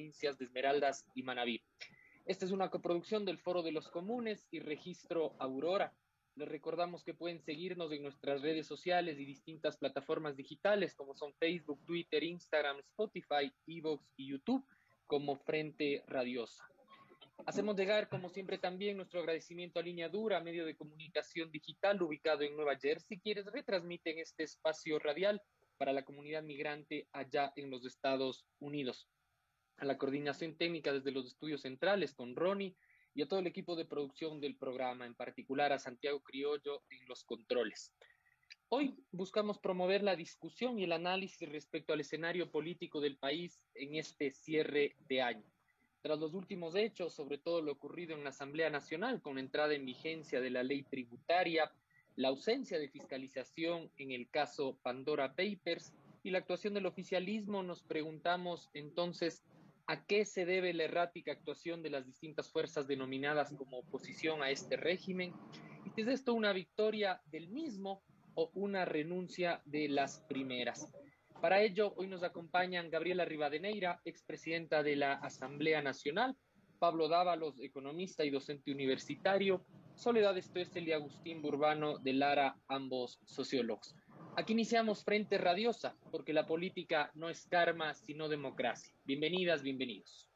provincias de Esmeraldas y Manabí. Esta es una coproducción del Foro de los Comunes y Registro Aurora. Les recordamos que pueden seguirnos en nuestras redes sociales y distintas plataformas digitales como son Facebook, Twitter, Instagram, Spotify, Evox y YouTube como Frente Radiosa. Hacemos llegar, como siempre, también nuestro agradecimiento a Línea Dura, medio de comunicación digital ubicado en Nueva Jersey, quienes retransmiten este espacio radial para la comunidad migrante allá en los Estados Unidos. A la coordinación técnica desde los estudios centrales con Ronnie y a todo el equipo de producción del programa, en particular a Santiago Criollo en los controles. Hoy buscamos promover la discusión y el análisis respecto al escenario político del país en este cierre de año. Tras los últimos hechos, sobre todo lo ocurrido en la Asamblea Nacional con entrada en vigencia de la ley tributaria, la ausencia de fiscalización en el caso Pandora Papers y la actuación del oficialismo, nos preguntamos entonces a qué se debe la errática actuación de las distintas fuerzas denominadas como oposición a este régimen es esto una victoria del mismo o una renuncia de las primeras. Para ello, hoy nos acompañan Gabriela Rivadeneira, expresidenta de la Asamblea Nacional, Pablo Dávalos, economista y docente universitario, Soledad Estuestel y Agustín Burbano de Lara, ambos sociólogos. Aquí iniciamos Frente Radiosa, porque la política no es karma, sino democracia. Bienvenidas, bienvenidos.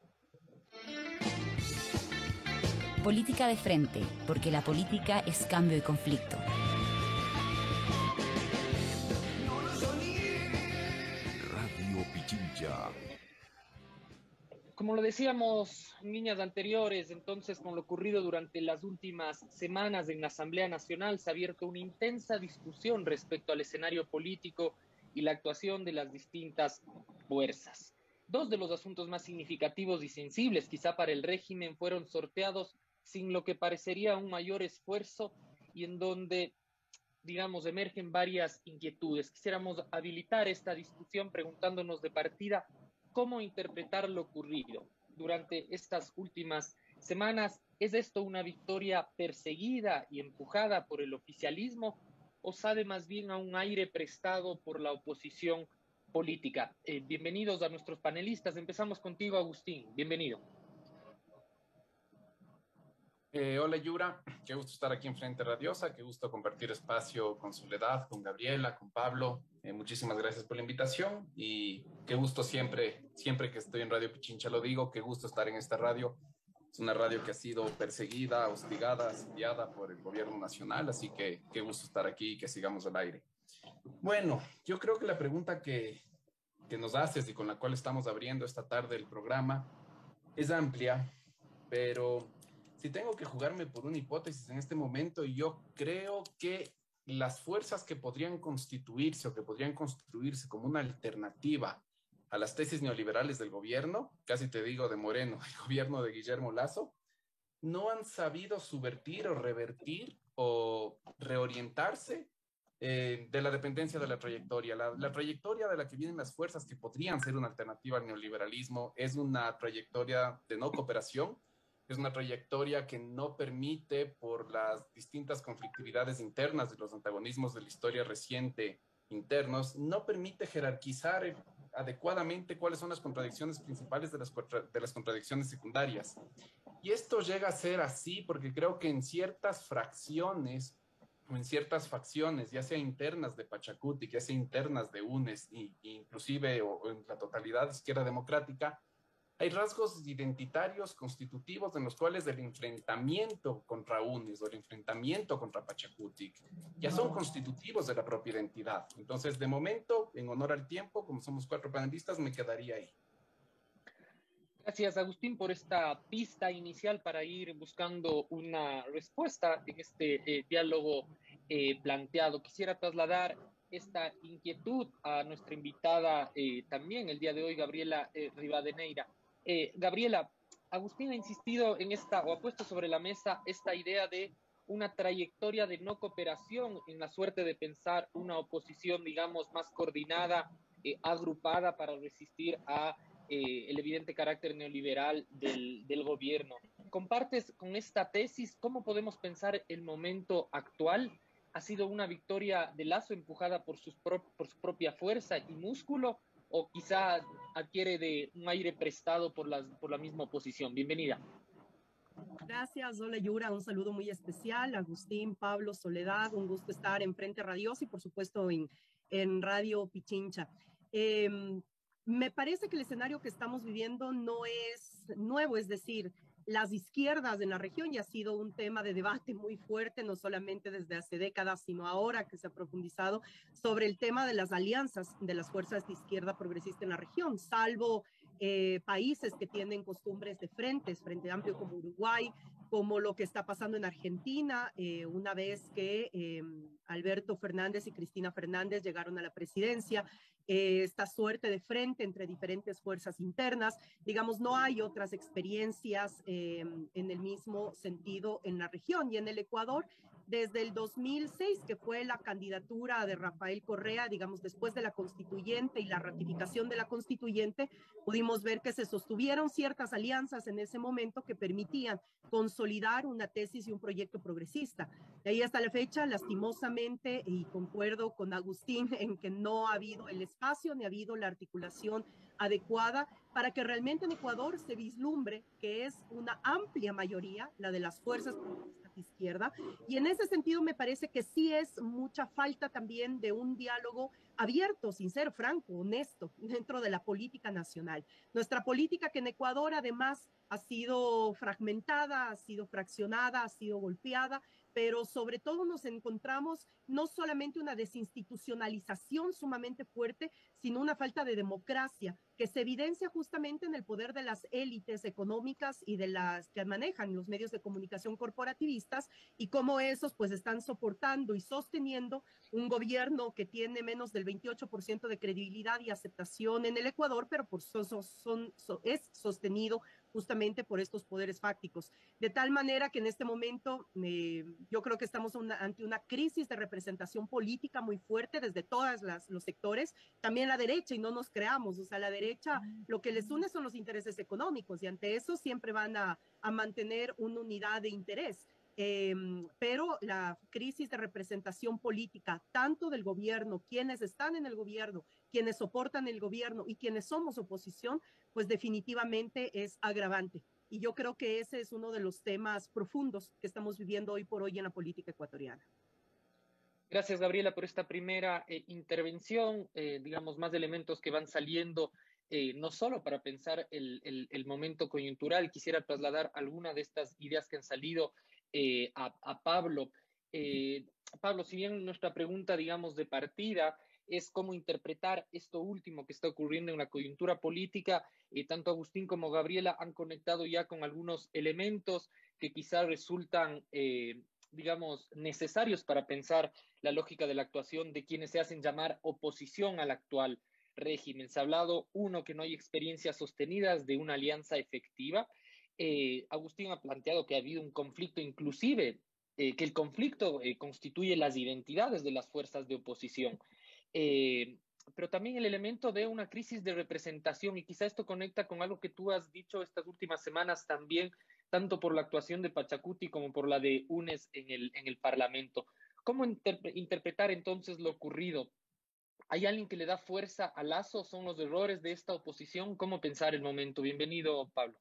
Política de frente, porque la política es cambio y conflicto. Como lo decíamos en líneas anteriores, entonces con lo ocurrido durante las últimas semanas en la Asamblea Nacional se ha abierto una intensa discusión respecto al escenario político y la actuación de las distintas fuerzas. Dos de los asuntos más significativos y sensibles quizá para el régimen fueron sorteados sin lo que parecería un mayor esfuerzo y en donde digamos, emergen varias inquietudes. Quisiéramos habilitar esta discusión preguntándonos de partida cómo interpretar lo ocurrido durante estas últimas semanas. ¿Es esto una victoria perseguida y empujada por el oficialismo o sabe más bien a un aire prestado por la oposición política? Eh, bienvenidos a nuestros panelistas. Empezamos contigo, Agustín. Bienvenido. Eh, hola Yura, qué gusto estar aquí en Frente Radiosa, qué gusto compartir espacio con Soledad, con Gabriela, con Pablo. Eh, muchísimas gracias por la invitación y qué gusto siempre, siempre que estoy en Radio Pichincha lo digo, qué gusto estar en esta radio. Es una radio que ha sido perseguida, hostigada, asediada por el gobierno nacional, así que qué gusto estar aquí y que sigamos al aire. Bueno, yo creo que la pregunta que, que nos haces y con la cual estamos abriendo esta tarde el programa es amplia, pero si tengo que jugarme por una hipótesis en este momento, yo creo que las fuerzas que podrían constituirse o que podrían construirse como una alternativa a las tesis neoliberales del gobierno, casi te digo de Moreno, el gobierno de Guillermo Lazo, no han sabido subvertir o revertir o reorientarse eh, de la dependencia de la trayectoria. La, la, trayectoria de la que vienen las fuerzas que podrían ser una alternativa al neoliberalismo es una trayectoria de no cooperación, es una trayectoria que no permite, por las distintas conflictividades internas de los antagonismos de la historia reciente internos, no permite jerarquizar adecuadamente cuáles son las contradicciones principales de las, de las contradicciones secundarias. Y esto llega a ser así porque creo que en ciertas fracciones o en ciertas facciones, ya sea internas de Pachacuti, ya sea internas de UNES, e inclusive o en la totalidad izquierda democrática, hay rasgos identitarios constitutivos en los cuales el enfrentamiento contra UNES o el enfrentamiento contra Pachacutic ya son constitutivos de la propia identidad. Entonces, de momento, en honor al tiempo, como somos cuatro panelistas, me quedaría ahí. Gracias, Agustín, por esta pista inicial para ir buscando una respuesta en este eh, diálogo eh, planteado. Quisiera trasladar esta inquietud a nuestra invitada eh, también el día de hoy, Gabriela Rivadeneira. Eh, Gabriela, Agustín ha insistido en esta, o ha puesto sobre la mesa esta idea de una trayectoria de no cooperación en la suerte de pensar una oposición, digamos, más coordinada, eh, agrupada para resistir a eh, el evidente carácter neoliberal del, gobierno. ¿Compartes con esta tesis cómo podemos pensar el momento actual? ¿Ha sido una victoria de Lazo empujada por su propia fuerza y músculo? O quizá adquiere de un aire prestado por, las, por la misma oposición. Bienvenida. Gracias, Hola Yura, un saludo muy especial. Agustín, Pablo, Soledad, un gusto estar en Frente Radios y por supuesto en, en Radio Pichincha. Em, me parece que el escenario que estamos viviendo no es nuevo, es decir, las izquierdas en la región ya ha sido un tema de debate muy fuerte, no solamente desde hace décadas, sino ahora que se ha profundizado sobre el tema de las alianzas de las fuerzas de izquierda progresista en la región, salvo eh, países que tienen costumbres de frentes, Frente Amplio como Uruguay, como lo que está pasando en Argentina, eh, una vez que eh, Alberto Fernández y Cristina Fernández llegaron a la presidencia, esta suerte de frente entre diferentes fuerzas internas. Digamos, no hay otras experiencias en el mismo sentido en la región y en el Ecuador desde el 2006, que fue la candidatura de Rafael Correa, digamos, después de la constituyente y la ratificación de la constituyente, pudimos ver que se sostuvieron ciertas alianzas en ese momento que permitían consolidar una tesis y un proyecto progresista. De ahí hasta la fecha, lastimosamente, y concuerdo con Agustín en que no ha habido el espacio ni ha habido la articulación adecuada para que realmente en Ecuador se vislumbre que es una amplia mayoría, la de las fuerzas izquierda. Y en ese sentido me parece que sí es mucha falta también de un diálogo abierto, sincero, franco, honesto dentro de la política nacional. Nuestra política que en Ecuador además ha sido fragmentada, ha sido fraccionada, ha sido golpeada, pero sobre todo nos encontramos no solamente una desinstitucionalización sumamente fuerte, sino una falta de democracia que se evidencia justamente en el poder de las élites económicas y de las que manejan los medios de comunicación corporativistas y cómo esos pues están soportando y sosteniendo un gobierno que tiene menos del 28% de credibilidad y aceptación en el Ecuador, pero por son, son, es sostenido justamente por estos poderes fácticos. De tal manera que en este momento eh, yo creo que estamos ante una crisis de representación política muy fuerte desde todos los sectores, también la derecha, y no nos creamos, o sea, la derecha lo que les une son los intereses económicos y ante eso siempre van a, a mantener una unidad de interés. Em, pero la crisis de representación política, tanto del gobierno, quienes están en el gobierno, quienes soportan el gobierno y quienes somos oposición, pues definitivamente es agravante. Y yo creo que ese es uno de los temas profundos que estamos viviendo hoy por hoy en la política ecuatoriana. Gracias, Gabriela, por esta primera eh, intervención. Eh, digamos, más elementos que van saliendo, eh, no solo para pensar el, el, el, momento coyuntural, quisiera trasladar alguna de estas ideas que han salido eh, a, Pablo. Eh, Pablo, si bien nuestra pregunta, digamos, de partida es cómo interpretar esto último que está ocurriendo en la coyuntura política, eh, tanto Agustín como Gabriela han conectado ya con algunos elementos que quizás resultan, digamos, necesarios para pensar la lógica de la actuación de quienes se hacen llamar oposición al actual régimen. Se ha hablado, uno, que no hay experiencias sostenidas de una alianza efectiva eh, Agustín ha planteado que ha habido un conflicto inclusive, eh, que el conflicto eh, constituye las identidades de las fuerzas de oposición, pero también el elemento de una crisis de representación y quizá esto conecta con algo que tú has dicho estas últimas semanas también, tanto por la actuación de Pachacuti como por la de UNES en el, en el Parlamento. ¿Cómo interpretar entonces lo ocurrido? ¿Hay alguien que le da fuerza al lazo? ¿Son los errores de esta oposición? ¿Cómo pensar el momento? Bienvenido, Pablo.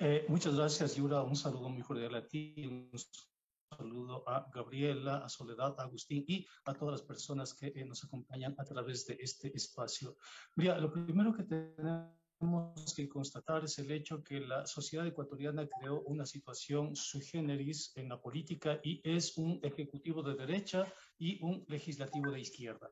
Eh, muchas gracias, Yura. Un saludo muy cordial a ti. Saludo a Gabriela, a Soledad, a Agustín y a todas las personas que eh, nos acompañan a través de este espacio. Mira, lo primero que tenemos que constatar es el hecho que la sociedad ecuatoriana creó una situación sui generis en la política y es un ejecutivo de derecha y un legislativo de izquierda.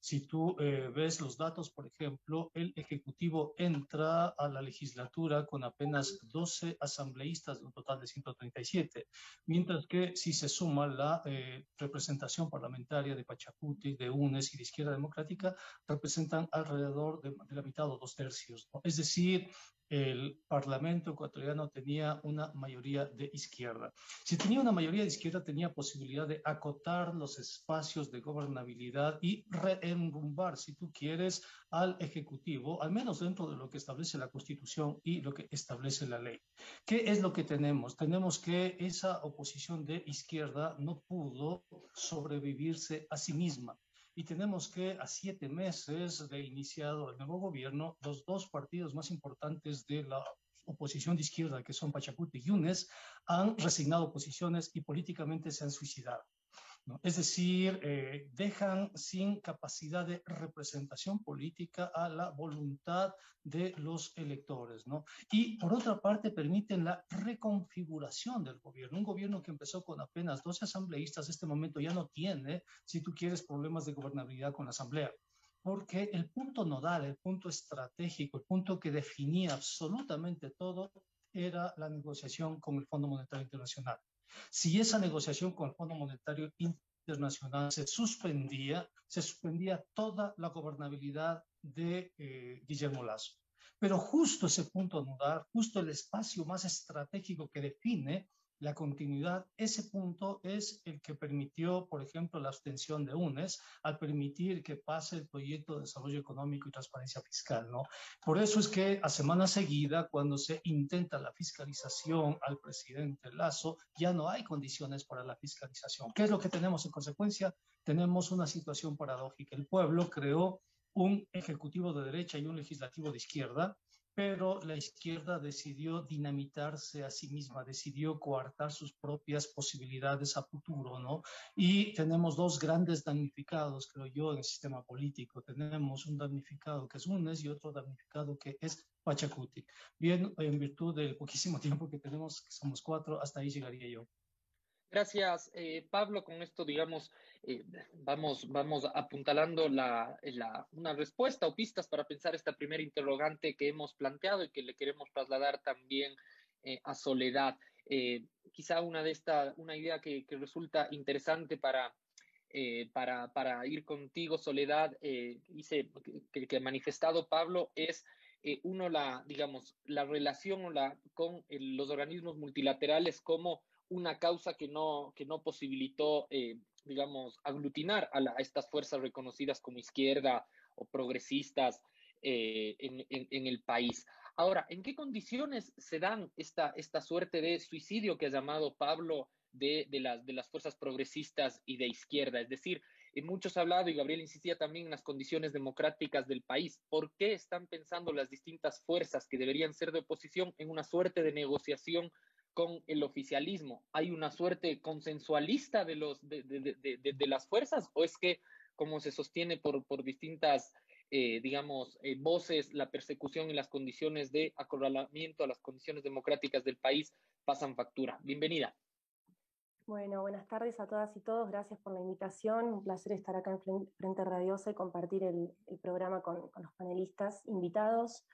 Si tú eh, ves los datos, por ejemplo, el Ejecutivo entra a la legislatura con apenas 12 asambleístas de un total de 137, mientras que si se suma la eh, representación parlamentaria de Pachacuti, de UNES y de Izquierda Democrática, representan alrededor de, la mitad o dos tercios. Es decir, el Parlamento ecuatoriano tenía una mayoría de izquierda. Si tenía una mayoría de izquierda, tenía posibilidad de acotar los espacios de gobernabilidad y reengumbar, si tú quieres, al Ejecutivo, al menos dentro de lo que establece la Constitución y lo que establece la ley. ¿Qué es lo que tenemos? Tenemos que esa oposición de izquierda no pudo sobrevivirse a sí misma y tenemos que a siete meses de iniciado el nuevo gobierno, los dos partidos más importantes de la oposición de izquierda, que son Pachacuti y Yunes, han resignado posiciones y políticamente se han suicidado. Es decir, eh, dejan sin capacidad de representación política a la voluntad de los electores. ¿no? Y por otra parte, permiten la reconfiguración del gobierno. Un gobierno que empezó con apenas 12 asambleístas, este momento ya no tiene, si tú quieres, problemas de gobernabilidad con la asamblea porque el punto nodal, el punto estratégico, el punto que definía absolutamente todo era la negociación con el Fondo Monetario Internacional. Si esa negociación con el Fondo Monetario Internacional se suspendía, se suspendía toda la gobernabilidad de eh, Guillermo Lazo. Pero justo ese punto nodal, justo el espacio más estratégico que define la continuidad, ese punto es el que permitió, por ejemplo, la abstención de UNES al permitir que pase el proyecto de desarrollo económico y transparencia fiscal, ¿no? Por eso es que a semana seguida, cuando se intenta la fiscalización al presidente Lazo, ya no hay condiciones para la fiscalización. ¿Qué es lo que tenemos en consecuencia? Tenemos una situación paradójica. El pueblo creó un ejecutivo de derecha y un legislativo de izquierda, pero la izquierda decidió dinamitarse a sí misma, decidió coartar sus propias posibilidades a futuro, ¿no? Y tenemos dos grandes damnificados, creo yo, en el sistema político. Tenemos un damnificado que es UNES y otro damnificado que es Pachacuti. Bien, en virtud del poquísimo tiempo que tenemos, que somos cuatro, hasta ahí llegaría yo. Gracias, eh, Pablo. Con esto, digamos, eh, vamos, vamos apuntalando la, una respuesta o pistas para pensar esta primera interrogante que hemos planteado y que le queremos trasladar también eh, a Soledad. quizá una de esta, una idea que, resulta interesante para, para, para, ir contigo, Soledad, dice que, ha manifestado Pablo es uno la, digamos, la relación con los organismos multilaterales como una causa que no, que no posibilitó, eh, digamos, aglutinar a, estas fuerzas reconocidas como izquierda o progresistas eh, en, el país. Ahora, ¿en qué condiciones se dan esta, esta suerte de suicidio que ha llamado Pablo de, las, de las fuerzas progresistas y de izquierda? Es decir, eh, muchos han hablado, y Gabriel insistía también en las condiciones democráticas del país. ¿Por qué están pensando las distintas fuerzas que deberían ser de oposición en una suerte de negociación con el oficialismo? ¿Hay una suerte consensualista de, los, de, de, las fuerzas o es que, como se sostiene por, por distintas, eh, digamos, eh, voces, la persecución y las condiciones de acorralamiento a las condiciones democráticas del país pasan factura? Bienvenida. Bueno, buenas tardes a todas y todos. Gracias por la invitación. Un placer estar acá en Frente Radiosa y compartir el, el programa con, con los panelistas invitados.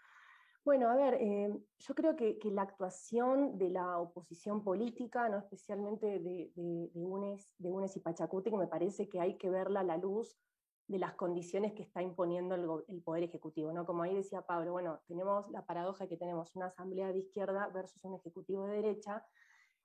Bueno, a ver, eh, yo creo que, la actuación de la oposición política, ¿no? especialmente de, de, de, UNES, de y Pachacuti, me parece que hay que verla a la luz de las condiciones que está imponiendo el, Poder Ejecutivo. ¿no? Como ahí decía Pablo, bueno, tenemos la paradoja que tenemos una asamblea de izquierda versus un ejecutivo de derecha,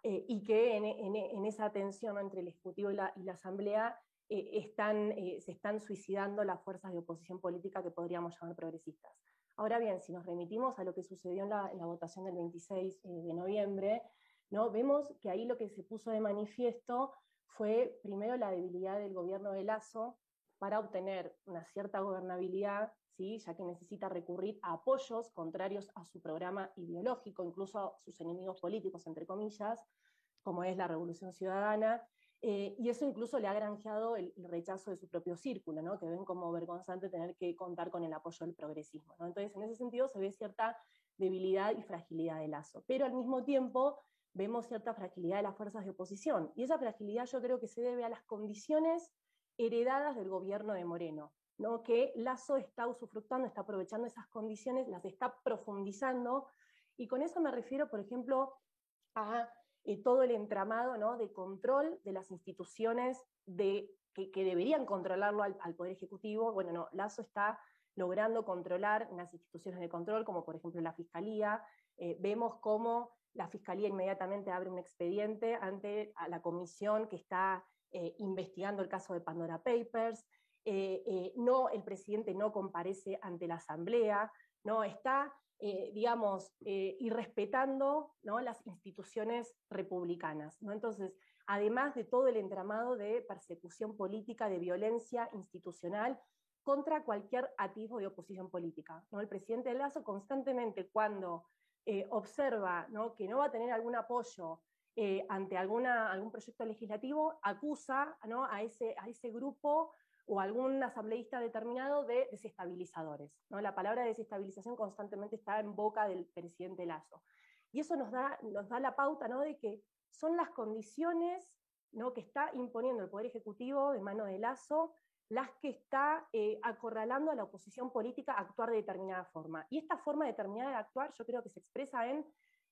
eh, y que en, esa tensión entre el Ejecutivo y la, asamblea eh, están, se están suicidando las fuerzas de oposición política que podríamos llamar progresistas. Ahora bien, si nos remitimos a lo que sucedió en la, votación del 26 eh, de noviembre, ¿no? vemos que ahí lo que se puso de manifiesto fue primero la debilidad del gobierno de Lazo para obtener una cierta gobernabilidad, ¿sí? ya que necesita recurrir a apoyos contrarios a su programa ideológico, incluso a sus enemigos políticos, entre comillas, como es la Revolución Ciudadana, eh, y eso incluso le ha granjeado el, rechazo de su propio círculo, ¿no? que ven como vergonzante tener que contar con el apoyo del progresismo. ¿no? Entonces, en ese sentido se ve cierta debilidad y fragilidad de Lazo, pero al mismo tiempo vemos cierta fragilidad de las fuerzas de oposición, y esa fragilidad yo creo que se debe a las condiciones heredadas del gobierno de Moreno, ¿no? que Lazo está usufructando, está aprovechando esas condiciones, las está profundizando, y con eso me refiero, por ejemplo, a eh, todo el entramado ¿no? de control de las instituciones de, que, deberían controlarlo al, Poder Ejecutivo. Bueno, no, Lazo está logrando controlar unas instituciones de control, como por ejemplo la Fiscalía. Eh, vemos cómo la Fiscalía inmediatamente abre un expediente ante la comisión que está eh, investigando el caso de Pandora Papers. no, el presidente no comparece ante la Asamblea, no está digamos, irrespetando ¿no? las instituciones republicanas. ¿no? Entonces, además de todo el entramado de persecución política, de violencia institucional contra cualquier atisbo de oposición política. ¿no? El presidente Lazo constantemente cuando eh, observa que no va a tener algún apoyo eh, ante alguna, algún proyecto legislativo, acusa a, ese, a ese grupo o algún asambleísta determinado de desestabilizadores. ¿no? La palabra desestabilización constantemente está en boca del presidente Lazo. Y eso nos da, nos da la pauta ¿no? de que son las condiciones ¿no? que está imponiendo el Poder Ejecutivo de mano de Lazo las que está eh, acorralando a la oposición política a actuar de determinada forma. Y esta forma determinada de actuar yo creo que se expresa en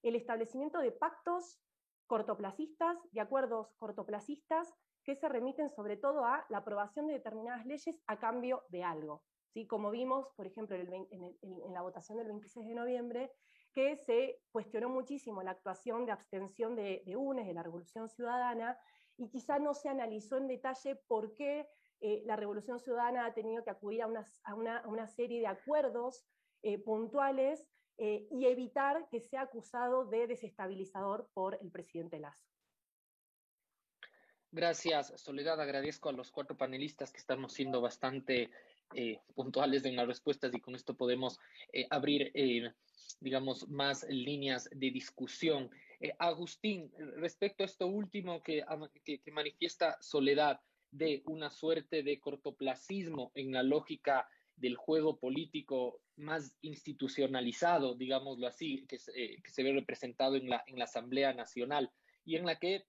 el establecimiento de pactos cortoplacistas, de acuerdos cortoplacistas, que se remiten sobre todo a la aprobación de determinadas leyes a cambio de algo. ¿sí? Como vimos, por ejemplo, en, la votación del 26 de noviembre, que se cuestionó muchísimo la actuación de abstención de, de UNES, de la Revolución Ciudadana, y quizá no se analizó en detalle por qué eh, la Revolución Ciudadana ha tenido que acudir a una, serie de acuerdos eh, puntuales eh, y evitar que sea acusado de desestabilizador por el presidente Lazo. Gracias, Soledad. Agradezco a los cuatro panelistas que estamos siendo bastante puntuales en las respuestas y con esto podemos abrir, digamos, más líneas de discusión. Agustín, respecto a esto último que manifiesta Soledad, de una suerte de cortoplacismo en la lógica del juego político más institucionalizado, digámoslo así, que, eh, se ve representado en la, en la Asamblea Nacional y en la que,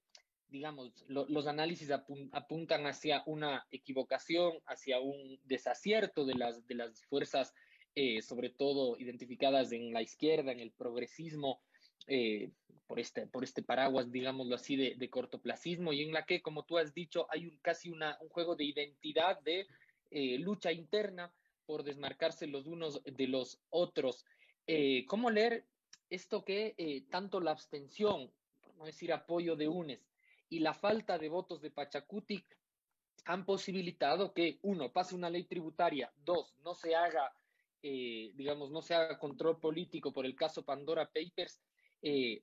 digamos, los análisis apuntan hacia una equivocación, hacia un desacierto de las, de las fuerzas, eh, sobre todo identificadas en la izquierda, en el progresismo, eh, por, este, por este paraguas, digámoslo así, de, cortoplacismo y en la que, como tú has dicho, hay un, casi una, un juego de identidad, de eh, lucha interna por desmarcarse los unos de los otros. ¿Cómo leer esto que tanto la abstención, por no decir apoyo de UNES, y la falta de votos de Pachacuti han posibilitado que, uno, pase una ley tributaria, dos, no se haga, digamos, no se haga control político por el caso Pandora Papers, eh,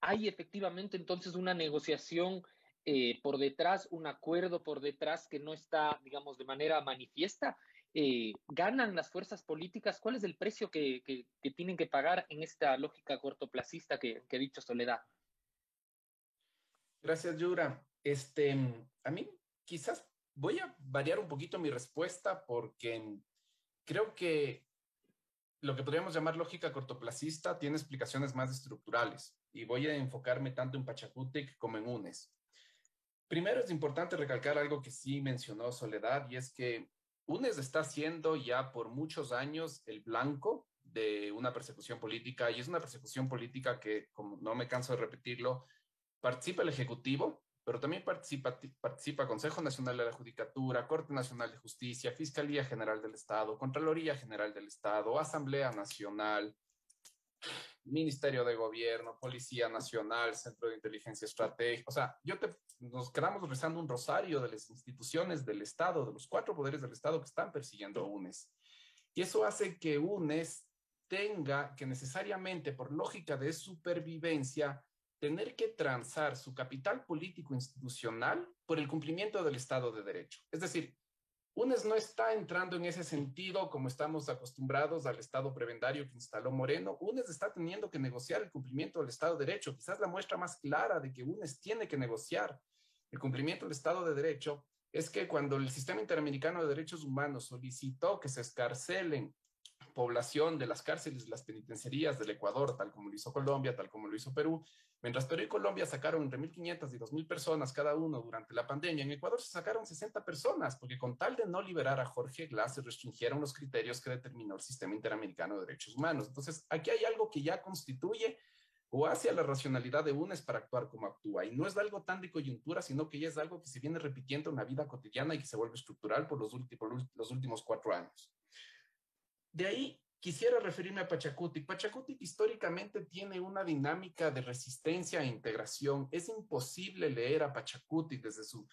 hay efectivamente entonces una negociación eh, por detrás, un acuerdo por detrás que no está, digamos, de manera manifiesta. Eh, ¿Ganan las fuerzas políticas? ¿Cuál es el precio que, tienen que pagar en esta lógica cortoplacista que, que ha dicho Soledad? Gracias, Yura. Este, a mí quizás voy a variar un poquito mi respuesta porque creo que lo que podríamos llamar lógica cortoplacista tiene explicaciones más estructurales y voy a enfocarme tanto en Pachacutic como en UNES. Primero es importante recalcar algo que sí mencionó Soledad y es que UNES está siendo ya por muchos años el blanco de una persecución política y es una persecución política que, como no me canso de repetirlo, participa el Ejecutivo, pero también participa, participa Consejo Nacional de la Judicatura, Corte Nacional de Justicia, Fiscalía General del Estado, Contraloría General del Estado, Asamblea Nacional, Ministerio de Gobierno, Policía Nacional, Centro de Inteligencia Estratégica. O sea, yo te, nos quedamos rezando un rosario de las instituciones del Estado, de los cuatro poderes del Estado que están persiguiendo a UNES. Y eso hace que UNES tenga que necesariamente, por lógica de supervivencia, tener que transar su capital político institucional por el cumplimiento del Estado de Derecho. Es decir, UNES no está entrando en ese sentido como estamos acostumbrados al Estado prebendario que instaló Moreno. UNES está teniendo que negociar el cumplimiento del Estado de Derecho. Quizás la muestra más clara de que UNES tiene que negociar el cumplimiento del Estado de Derecho es que cuando el Sistema Interamericano de Derechos Humanos solicitó que se escarcelen población de las cárceles, las penitenciarías del Ecuador, tal como lo hizo Colombia, tal como lo hizo Perú. Mientras Perú y Colombia sacaron entre 1.500 y 2.000 personas cada uno durante la pandemia, en Ecuador se sacaron 60 personas, porque con tal de no liberar a Jorge Glass se restringieron los criterios que determinó el Sistema Interamericano de Derechos Humanos. Entonces, aquí hay algo que ya constituye o hacia la racionalidad de UNES para actuar como actúa. Y no es algo tan de coyuntura, sino que ya es algo que se viene repitiendo en la vida cotidiana y que se vuelve estructural por los, últimos, los últimos cuatro años. De ahí quisiera referirme a Pachacutic. Pachacutic históricamente tiene una dinámica de resistencia e integración. Es imposible leer a Pachacutic desde su,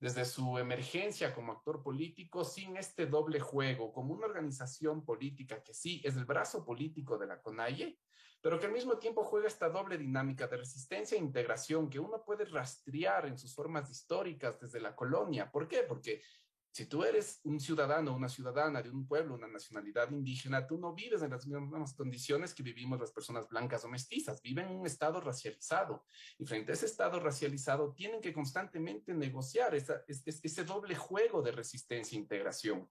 desde su emergencia como actor político sin este doble juego, como una organización política que sí es el brazo político de la CONAIE, pero que al mismo tiempo juega esta doble dinámica de resistencia e integración que uno puede rastrear en sus formas históricas desde la colonia. ¿Por qué? Porque si tú eres un ciudadano una ciudadana de un pueblo, una nacionalidad indígena, tú no vives en las mismas condiciones que vivimos las personas blancas o mestizas, viven en un estado racializado. Y frente a ese estado racializado, tienen que constantemente negociar ese doble juego de resistencia e integración.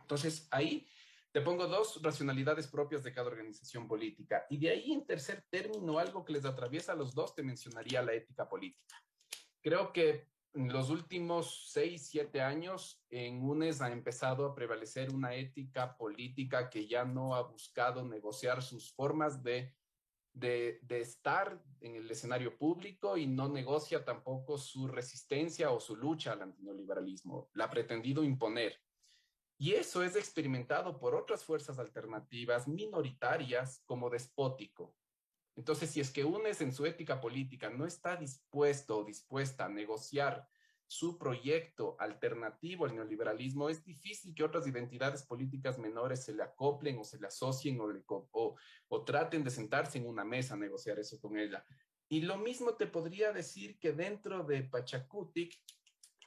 Entonces, ahí te pongo dos racionalidades propias de cada organización política. Y de ahí, en tercer término, algo que les atraviesa a los dos, te mencionaría la ética política. Creo que en los últimos seis, siete años, en UNES ha empezado a prevalecer una ética política que ya no ha buscado negociar sus formas de, de, estar en el escenario público y no negocia tampoco su resistencia o su lucha al antineoliberalismo. La ha pretendido imponer. Y eso es experimentado por otras fuerzas alternativas minoritarias como despótico. Entonces, si es que UNES en su ética política no está dispuesto o dispuesta a negociar su proyecto alternativo al neoliberalismo, es difícil que otras identidades políticas menores se le acoplen o se le asocien o, o, traten de sentarse en una mesa a negociar eso con ella. Y lo mismo te podría decir que dentro de Pachacutic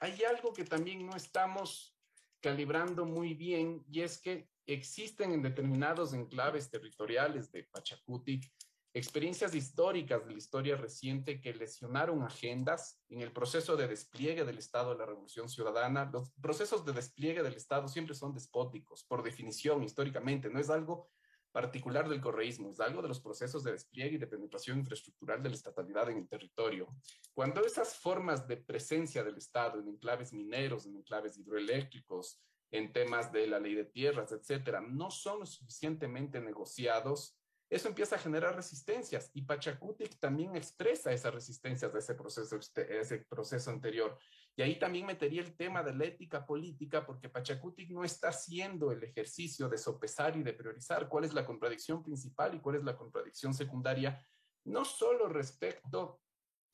hay algo que también no estamos calibrando muy bien y es que existen en determinados enclaves territoriales de Pachacutic experiencias históricas de la historia reciente que lesionaron agendas en el proceso de despliegue del Estado de la Revolución Ciudadana. Los procesos de despliegue del Estado siempre son despóticos, por definición, históricamente, no es algo particular del correísmo, es algo de los procesos de despliegue y de penetración infraestructural de la estatalidad en el territorio. Cuando esas formas de presencia del Estado en enclaves mineros, en enclaves hidroeléctricos, en temas de la ley de tierras, etcétera, no son suficientemente negociados, eso empieza a generar resistencias y Pachacutic también expresa esas resistencias de ese proceso, ese proceso anterior. Y ahí también metería el tema de la ética política, porque Pachacutic no está haciendo el ejercicio de sopesar y de priorizar cuál es la contradicción principal y cuál es la contradicción secundaria, no solo respecto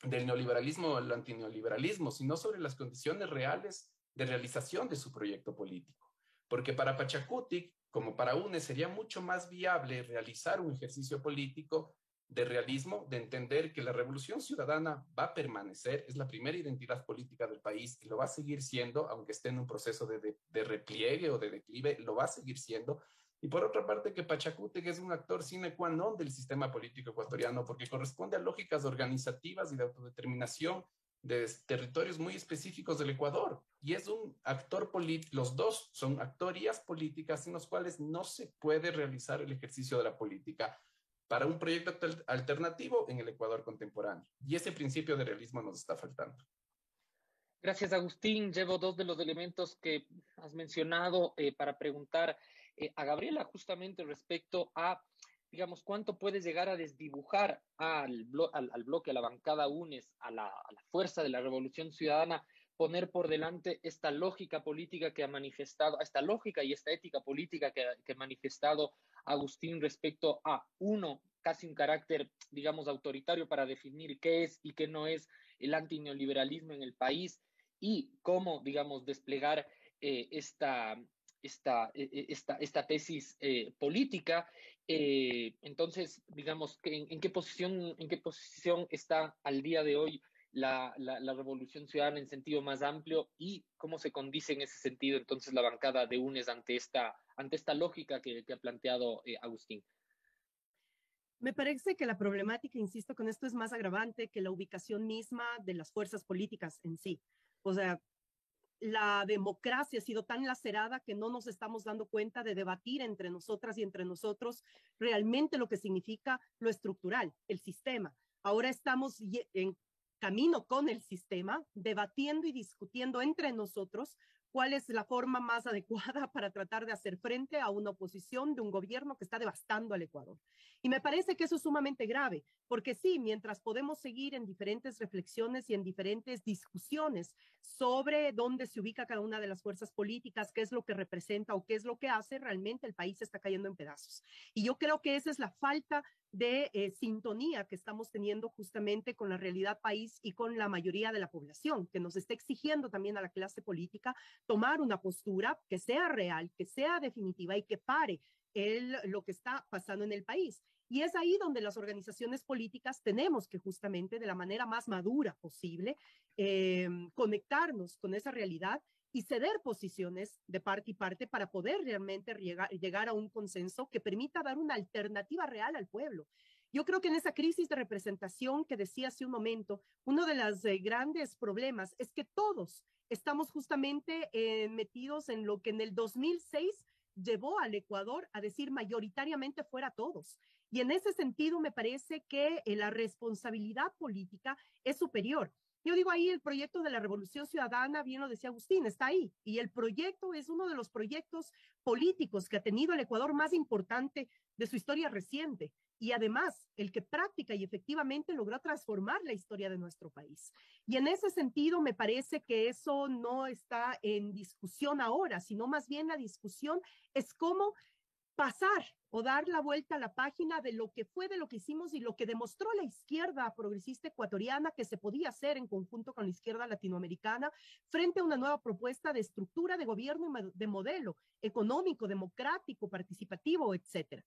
del neoliberalismo o el antineoliberalismo, sino sobre las condiciones reales de realización de su proyecto político. Porque para Pachacutic, como para UNE, sería mucho más viable realizar un ejercicio político de realismo, de entender que la revolución ciudadana va a permanecer, es la primera identidad política del país y lo va a seguir siendo, aunque esté en un proceso de, de, repliegue o de declive, lo va a seguir siendo. Y por otra parte, que Pachacútec es un actor sine qua non del sistema político ecuatoriano, porque corresponde a lógicas organizativas y de autodeterminación de territorios muy específicos del Ecuador. Y es un actor político, los dos son actorías políticas en los cuales no se puede realizar el ejercicio de la política para un proyecto alternativo en el Ecuador contemporáneo. Y ese principio de realismo nos está faltando. Gracias, Agustín. Llevo dos de los elementos que has mencionado eh, para preguntar eh, a Gabriela justamente respecto a, digamos, cuánto puede llegar a desdibujar al, al, bloque, a la bancada UNES, a la, fuerza de la revolución ciudadana, poner por delante esta lógica política que ha manifestado, esta lógica y esta ética política que, que ha manifestado Agustín respecto a, uno, casi un carácter, digamos, autoritario para definir qué es y qué no es el antineoliberalismo en el país y cómo, digamos, desplegar eh, esta, esta, esta, esta tesis eh, política. Eh, entonces, digamos, ¿en, ¿en, qué posición, ¿en qué posición está al día de hoy la, la, la, revolución ciudadana en sentido más amplio y cómo se condice en ese sentido entonces la bancada de UNES ante esta, ante esta lógica que, que ha planteado eh, Agustín. Me parece que la problemática, insisto, con esto es más agravante que la ubicación misma de las fuerzas políticas en sí. O sea, la democracia ha sido tan lacerada que no nos estamos dando cuenta de debatir entre nosotras y entre nosotros realmente lo que significa lo estructural, el sistema. Ahora estamos en camino con el sistema, debatiendo y discutiendo entre nosotros cuál es la forma más adecuada para tratar de hacer frente a una oposición de un gobierno que está devastando al Ecuador. Y me parece que eso es sumamente grave, porque sí, mientras podemos seguir en diferentes reflexiones y en diferentes discusiones sobre dónde se ubica cada una de las fuerzas políticas, qué es lo que representa o qué es lo que hace, realmente el país está cayendo en pedazos. Y yo creo que esa es la falta de eh, sintonía que estamos teniendo justamente con la realidad país y con la mayoría de la población, que nos está exigiendo también a la clase política tomar una postura que sea real, que sea definitiva y que pare el, lo que está pasando en el país. Y es ahí donde las organizaciones políticas tenemos que justamente de la manera más madura posible eh, conectarnos con esa realidad y ceder posiciones de parte y parte para poder realmente llegar, a un consenso que permita dar una alternativa real al pueblo. Yo creo que en esa crisis de representación que decía hace un momento, uno de los eh, grandes problemas es que todos estamos justamente eh, metidos en lo que en el 2006 llevó al Ecuador a decir mayoritariamente fuera todos. Y en ese sentido me parece que eh, la responsabilidad política es superior. Yo digo ahí el proyecto de la Revolución Ciudadana, bien lo decía Agustín, está ahí. Y el proyecto es uno de los proyectos políticos que ha tenido el Ecuador más importante de su historia reciente. Y además, el que práctica y efectivamente logró transformar la historia de nuestro país. Y en ese sentido, me parece que eso no está en discusión ahora, sino más bien la discusión es cómo pasar o dar la vuelta a la página de lo que fue, de lo que hicimos y lo que demostró la izquierda progresista ecuatoriana que se podía hacer en conjunto con la izquierda latinoamericana frente a una nueva propuesta de estructura de gobierno y de modelo económico, democrático, participativo, etcétera.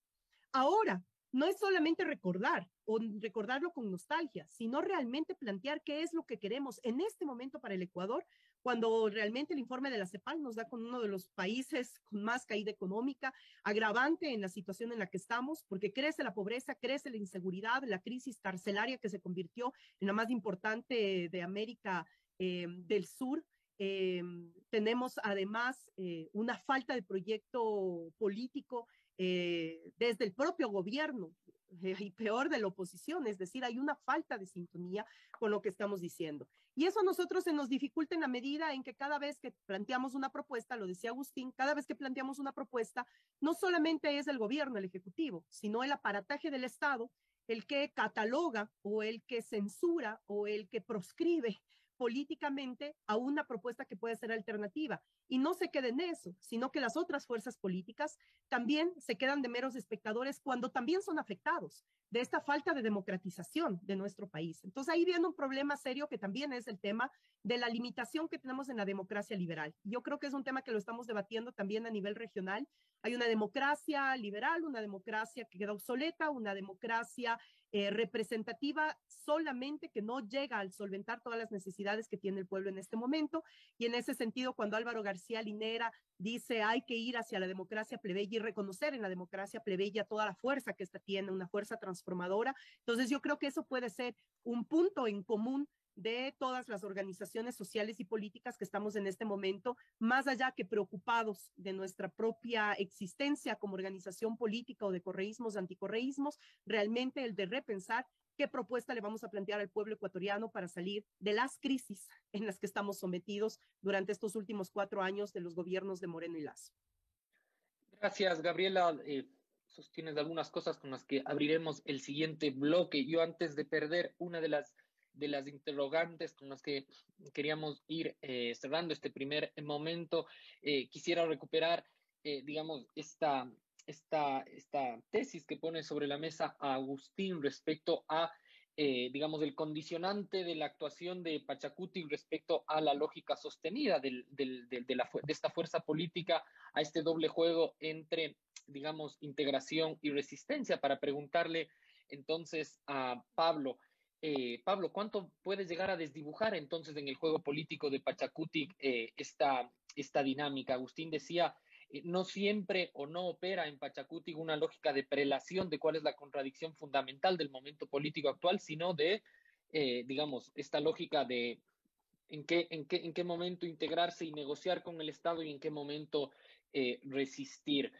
Ahora, no es solamente recordar o recordarlo con nostalgia, sino realmente plantear qué es lo que queremos en este momento para el Ecuador, cuando realmente el informe de la CEPAL nos da con uno de los países con más caída económica, agravante en la situación en la que estamos, porque crece la pobreza, crece la inseguridad, la crisis carcelaria que se convirtió en la más importante de América eh, del Sur. Eh, tenemos además eh, una falta de proyecto político desde el propio gobierno y peor de la oposición, es decir, hay una falta de sintonía con lo que estamos diciendo. Y eso a nosotros se nos dificulta en la medida en que cada vez que planteamos una propuesta, lo decía Agustín, cada vez que planteamos una propuesta, no solamente es el gobierno, el ejecutivo, sino el aparataje del Estado el que cataloga o el que censura o el que proscribe políticamente a una propuesta que puede ser alternativa. Y no se quede en eso, sino que las otras fuerzas políticas también se quedan de meros espectadores cuando también son afectados de esta falta de democratización de nuestro país. Entonces ahí viene un problema serio que también es el tema de la limitación que tenemos en la democracia liberal. Yo creo que es un tema que lo estamos debatiendo también a nivel regional. Hay una democracia liberal, una democracia que queda obsoleta, una democracia eh, representativa solamente que no llega al solventar todas las necesidades que tiene el pueblo en este momento. Y en ese sentido, cuando Álvaro García Linera dice hay que ir hacia la democracia plebeya y reconocer en la democracia plebeya toda la fuerza que esta tiene, una fuerza transformadora, entonces yo creo que eso puede ser un punto en común de todas las organizaciones sociales y políticas que estamos en este momento, más allá que preocupados de nuestra propia existencia como organización política o de correísmos, anticorreísmos, realmente el de repensar qué propuesta le vamos a plantear al pueblo ecuatoriano para salir de las crisis en las que estamos sometidos durante estos últimos cuatro años de los gobiernos de Moreno y Lazo. Gracias, Gabriela. Eh, sostienes algunas cosas con las que abriremos el siguiente bloque. Yo antes de perder una de las de las interrogantes con las que queríamos ir eh, cerrando este primer momento. Eh, quisiera recuperar, eh, digamos, esta, esta, esta tesis que pone sobre la mesa Agustín respecto a, digamos, el condicionante de la actuación de Pachacuti respecto a la lógica sostenida del, del, de, la, de esta fuerza política, a este doble juego entre, digamos, integración y resistencia, para preguntarle entonces a Pablo, eh, Pablo, ¿cuánto puedes llegar a desdibujar entonces en el juego político de Pachacuti eh, esta, esta dinámica? Agustín decía, eh, no siempre o no opera en Pachacuti una lógica de prelación de cuál es la contradicción fundamental del momento político actual, sino de, digamos, esta lógica de en qué, en, qué, en qué momento integrarse y negociar con el Estado y en qué momento resistir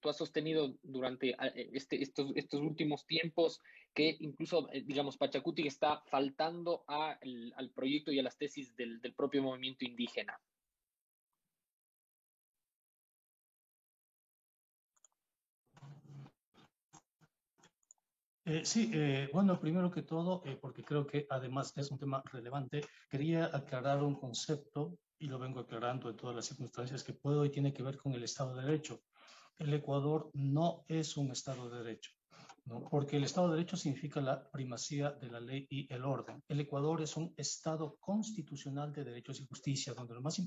tú has sostenido durante este, estos, estos últimos tiempos que incluso, eh, digamos, Pachacuti está faltando a el, al proyecto y a las tesis del, del propio movimiento indígena. Eh, sí, eh, bueno, primero que todo, porque creo que además es un tema relevante, quería aclarar un concepto y lo vengo aclarando en todas las circunstancias que puedo y tiene que ver con el Estado de Derecho. El Ecuador no es un Estado de Derecho. ¿No? porque el Estado de Derecho significa la primacía de la ley y el orden. El Ecuador es un Estado constitucional de derechos y justicia, donde lo más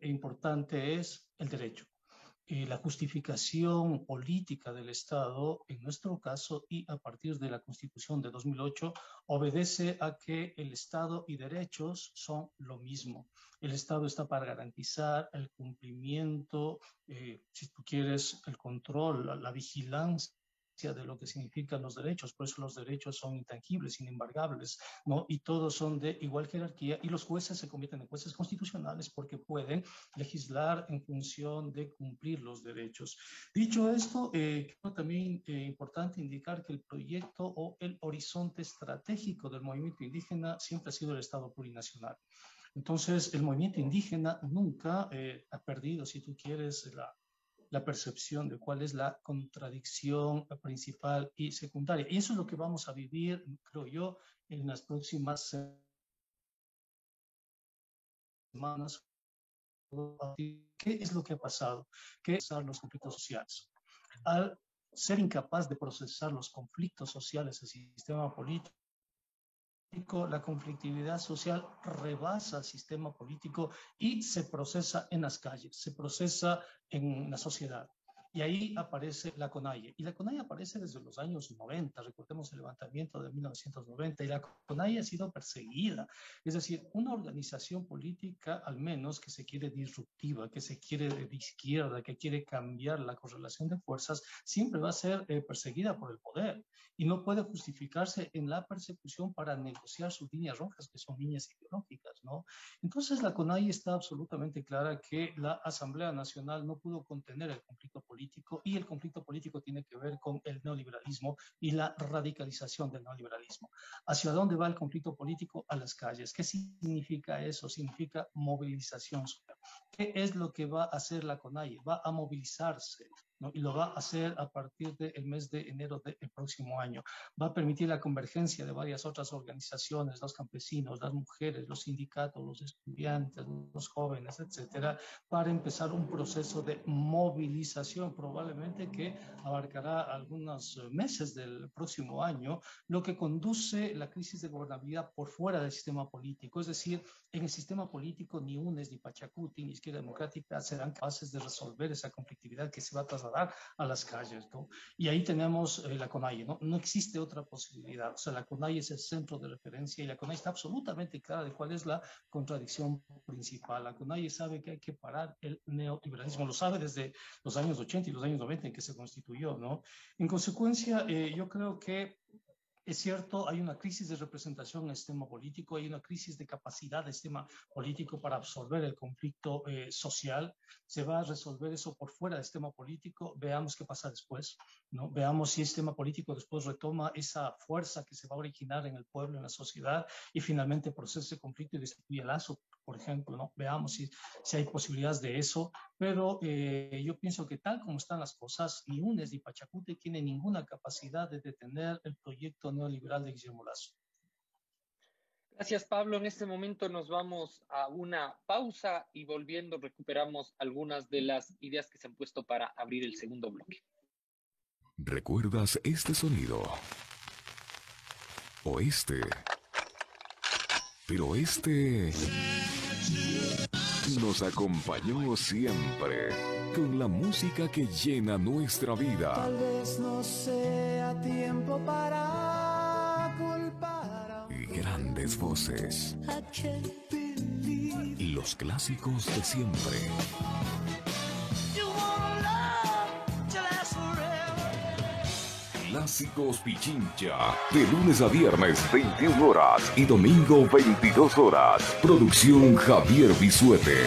importante es el derecho eh, la justificación política del Estado, en nuestro caso, y a partir de la Constitución de 2008, obedece a que el Estado y derechos son lo mismo. El Estado está para garantizar el cumplimiento, eh, si tú quieres, el control, la, la vigilancia de lo que significan los derechos, por eso los derechos son intangibles, inembargables, ¿no? Y todos son de igual jerarquía y los jueces se convierten en jueces constitucionales porque pueden legislar en función de cumplir los derechos. Dicho esto, eh, creo también eh, importante indicar que el proyecto o el horizonte estratégico del movimiento indígena siempre ha sido el Estado plurinacional. Entonces, el movimiento indígena nunca eh, ha perdido, si tú quieres, la, la percepción de cuál es la contradicción principal y secundaria. Y eso es lo que vamos a vivir, creo yo, en las próximas semanas. ¿Qué es lo que ha pasado? ¿Qué son los conflictos sociales? Al ser incapaz de procesar los conflictos sociales del sistema político, la conflictividad social rebasa el sistema político y se procesa en las calles, se procesa en la sociedad. Y ahí aparece la CONAIE. Y la CONAIE aparece desde los años 90, recordemos el levantamiento de 1990, y la CONAIE ha sido perseguida. Es decir, una organización política, al menos que se quiere disruptiva, que se quiere de izquierda, que quiere cambiar la correlación de fuerzas, siempre va a ser eh, perseguida por el poder y no puede justificarse en la persecución para negociar sus líneas rojas, que son líneas ideológicas, ¿no? Entonces la CONAIE está absolutamente clara que la Asamblea Nacional no pudo contener el conflicto político y el conflicto político tiene que ver con el neoliberalismo y la radicalización del neoliberalismo. ¿Hacia dónde va el conflicto político? A las calles. ¿Qué significa eso? Significa movilización. ¿Qué es lo que va a hacer la CONAIE? Va a movilizarse ¿no? y lo va a hacer a partir del mes de enero del próximo año. Va a permitir la convergencia de varias otras organizaciones, los campesinos, las mujeres, los sindicatos, los estudiantes, los jóvenes, etcétera, para empezar un proceso de movilización, probablemente que abarcará algunos meses del próximo año, lo que conduce la crisis de gobernabilidad por fuera del sistema político. Es decir, en el sistema político ni UNES, ni Pachacuti, ni Izquierda Democrática serán capaces de resolver esa conflictividad que se va a trasladar a las calles, ¿no? Y ahí tenemos eh, la CONAIE, ¿no? No existe otra posibilidad. O sea, la CONAIE es el centro de referencia y la CONAIE está absolutamente clara de cuál es la contradicción principal. La CONAIE sabe que hay que parar el neoliberalismo, lo sabe desde los años 80 y los años 90 en que se constituyó, ¿no? En consecuencia, eh, yo creo que es cierto, hay una crisis de representación en el sistema político, hay una crisis de capacidad del sistema político para absorber el conflicto eh, social. Se va a resolver eso por fuera del sistema político. Veamos qué pasa después. ¿no? Veamos si el sistema político después retoma esa fuerza que se va a originar en el pueblo, en la sociedad, y finalmente procesa el conflicto y destituye el lazo por ejemplo, ¿no? Veamos si, si hay posibilidades de eso, pero eh, yo pienso que tal como están las cosas, ni UNES ni Pachacute tiene ninguna capacidad de detener el proyecto neoliberal de Guillermo Lazo. Gracias, Pablo. En este momento nos vamos a una pausa y volviendo recuperamos algunas de las ideas que se han puesto para abrir el segundo bloque. ¿Recuerdas este sonido? O este. Pero este nos acompañó siempre con la música que llena nuestra vida. Tal vez no sea tiempo para. Grandes voces. Los clásicos de siempre. Clásicos Pichincha. De lunes a viernes, 21 horas. Y domingo, 22 horas. Producción Javier Bisuete.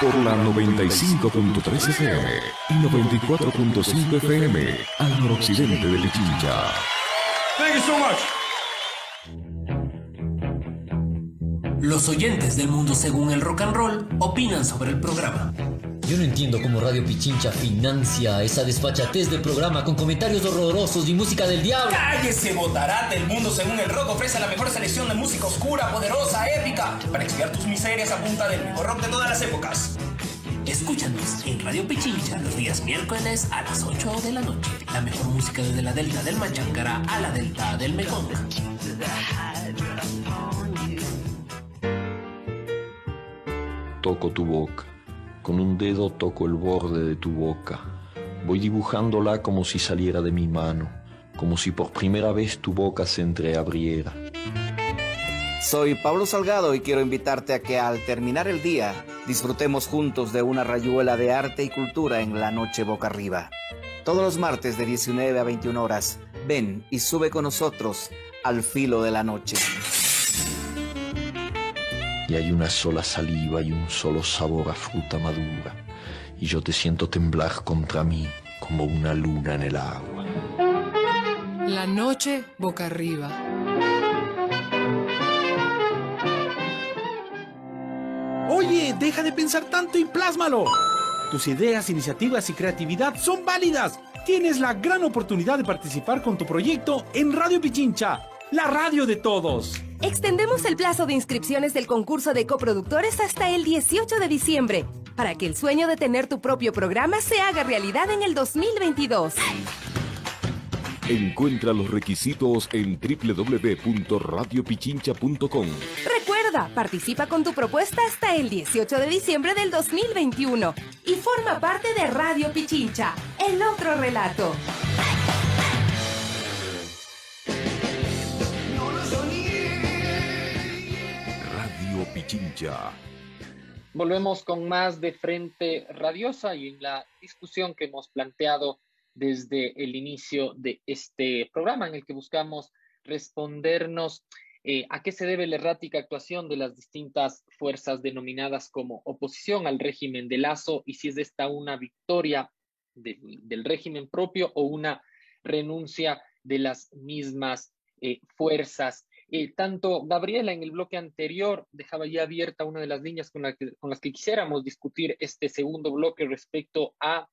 Por la 95.3 FM y 94.5 FM al noroccidente de Pichincha. Thank you. Los oyentes del mundo según el rock and roll opinan sobre el programa. Yo no entiendo cómo Radio Pichincha financia esa desfachatez del programa con comentarios horrorosos y música del diablo. ¡Cállese, botarate! El mundo según el rock ofrece la mejor selección de música oscura, poderosa, épica, para expiar tus miserias a punta del mejor rock de todas las épocas. Escúchanos en Radio Pichincha los días miércoles a las 8 de la noche. La mejor música desde la delta del Machancara a la delta del Mekong. Toco tu boca. Con un dedo toco el borde de tu boca. Voy dibujándola como si saliera de mi mano, como si por primera vez tu boca se entreabriera. Soy Pablo Salgado y quiero invitarte a que al terminar el día disfrutemos juntos de una rayuela de arte y cultura en la noche boca arriba. Todos los martes de 19 a 21 horas, ven y sube con nosotros al filo de la noche. Y hay una sola saliva y un solo sabor a fruta madura. Y yo te siento temblar contra mí como una luna en el agua. La noche boca arriba. Oye, deja de pensar tanto y plásmalo. Tus ideas, iniciativas y creatividad son válidas. Tienes la gran oportunidad de participar con tu proyecto en Radio Pichincha, la radio de todos. Extendemos el plazo de inscripciones del concurso de coproductores hasta el 18 de diciembre, para que el sueño de tener tu propio programa se haga realidad en el 2022. Encuentra los requisitos en www.radiopichincha.com. Recuerda, participa con tu propuesta hasta el 18 de diciembre del 2021 y forma parte de Radio Pichincha, el otro relato. Volvemos con más de Frente Radiosa y en la discusión que hemos planteado desde el inicio de este programa en el que buscamos respondernos eh, a qué se debe la errática actuación de las distintas fuerzas denominadas como oposición al régimen de Lazo y si es esta una victoria de, del régimen propio o una renuncia de las mismas eh, fuerzas. Eh, tanto Gabriela en el bloque anterior dejaba ya abierta una de las líneas con, la que, con las que quisiéramos discutir este segundo bloque respecto a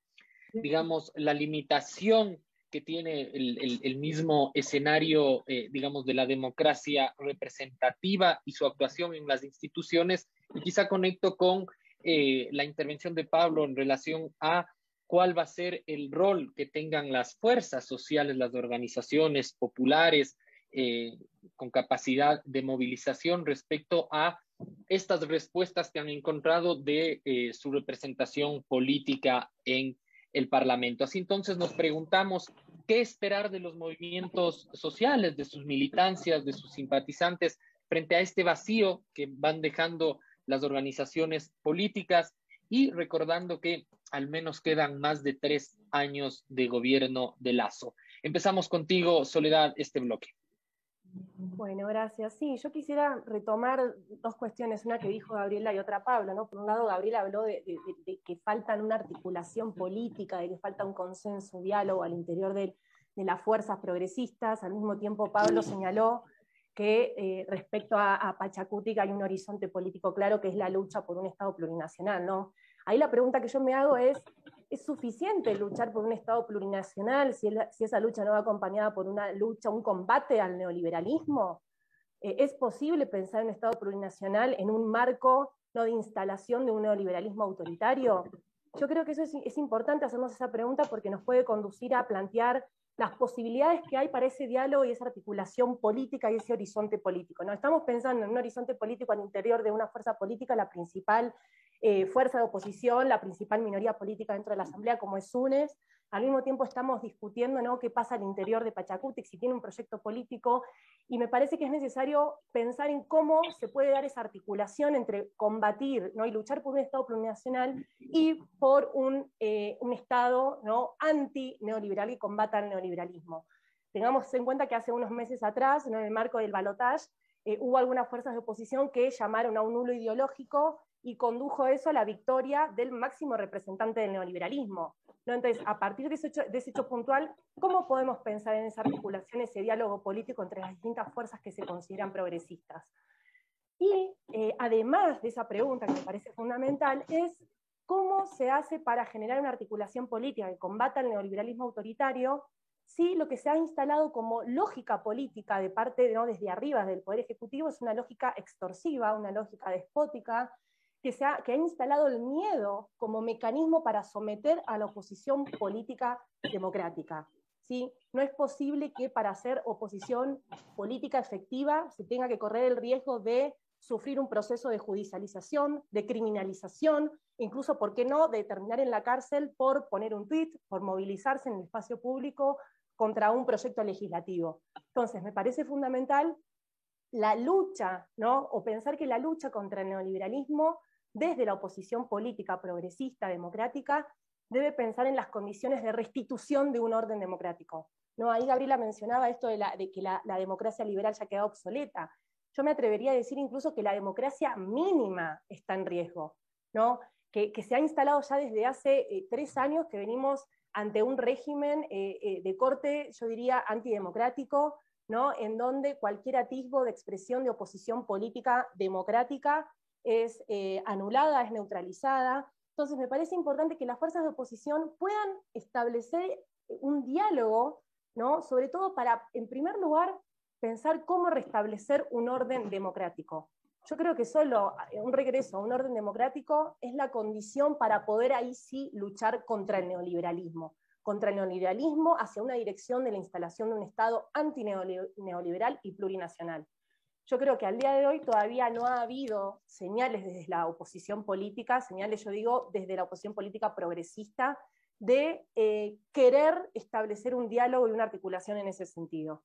digamos, la limitación que tiene el, el, mismo escenario, eh, digamos, de la democracia representativa y su actuación en las instituciones. Y quizá conecto con eh, la intervención de Pablo en relación a cuál va a ser el rol que tengan las fuerzas sociales, las organizaciones populares eh, con capacidad de movilización respecto a estas respuestas que han encontrado de eh, su representación política en el Parlamento. Así entonces nos preguntamos qué esperar de los movimientos sociales, de sus militancias, de sus simpatizantes frente a este vacío que van dejando las organizaciones políticas y recordando que al menos quedan más de tres años de gobierno de Lazo. Empezamos contigo, Soledad, este bloque. Bueno, gracias. Sí, yo quisiera retomar dos cuestiones, una que dijo Gabriela y otra Pablo, ¿no? Por un lado, Gabriela habló de, que falta una articulación política, de que falta un consenso, un diálogo al interior de, las fuerzas progresistas. Al mismo tiempo, Pablo señaló que eh, respecto a, a hay un horizonte político claro que es la lucha por un Estado plurinacional, ¿no? Ahí la pregunta que yo me hago es, ¿es suficiente luchar por un Estado plurinacional si, esa lucha no va acompañada por una lucha, un combate al neoliberalismo? Eh, ¿Es posible pensar en un Estado plurinacional en un marco no de instalación de un neoliberalismo autoritario? Yo creo que eso es, es importante hacernos esa pregunta porque nos puede conducir a plantear las posibilidades que hay para ese diálogo y esa articulación política y ese horizonte político. ¿no? Estamos pensando en un horizonte político al interior de una fuerza política, la principal eh, fuerza de oposición, la principal minoría política dentro de la Asamblea, como es UNES. Al mismo tiempo estamos discutiendo ¿no? qué pasa al interior de Pachacutic, si tiene un proyecto político, y me parece que es necesario pensar en cómo se puede dar esa articulación entre combatir ¿no? y luchar por un Estado plurinacional y por un, eh, Estado ¿no? anti-neoliberal que combata el neoliberalismo. Tengamos en cuenta que hace unos meses atrás, en el marco del balotaje, eh, hubo algunas fuerzas de oposición que llamaron a un nulo ideológico y condujo eso a la victoria del máximo representante del neoliberalismo. ¿no? Entonces, a partir de ese, hecho, de ese, hecho, puntual, ¿cómo podemos pensar en esa articulación, ese diálogo político entre las distintas fuerzas que se consideran progresistas? Y eh, además de esa pregunta que me parece fundamental, es ¿cómo se hace para generar una articulación política que combata el neoliberalismo autoritario si lo que se ha instalado como lógica política de parte, ¿no? desde arriba del Poder Ejecutivo, es una lógica extorsiva, una lógica despótica, que, se ha, que ha instalado el miedo como mecanismo para someter a la oposición política democrática. ¿sí? No es posible que para hacer oposición política efectiva se tenga que correr el riesgo de sufrir un proceso de judicialización, de criminalización, incluso, ¿por qué no?, de terminar en la cárcel por poner un tuit, por movilizarse en el espacio público contra un proyecto legislativo. Entonces, me parece fundamental la lucha, ¿no? o pensar que la lucha contra el neoliberalismo desde la oposición política progresista, democrática, debe pensar en las condiciones de restitución de un orden democrático. ¿no? Ahí Gabriela mencionaba esto de, que la, democracia liberal ya quedado obsoleta. Yo me atrevería a decir incluso que la democracia mínima está en riesgo, ¿no? Que, se ha instalado ya desde hace eh, tres años que venimos ante un régimen eh, eh, de corte, yo diría, antidemocrático, ¿no? en donde cualquier atisbo de expresión de oposición política democrática es eh, anulada, es neutralizada. Entonces, me parece importante que las fuerzas de oposición puedan establecer un diálogo, ¿no? sobre todo para, en primer lugar, pensar cómo restablecer un orden democrático. Yo creo que solo eh, un regreso a un orden democrático es la condición para poder ahí sí luchar contra el neoliberalismo, contra el neoliberalismo hacia una dirección de la instalación de un Estado antineoliberal y plurinacional. Yo creo que al día de hoy todavía no ha habido señales desde la oposición política, señales yo digo desde la oposición política progresista, de eh, querer establecer un diálogo y una articulación en ese sentido.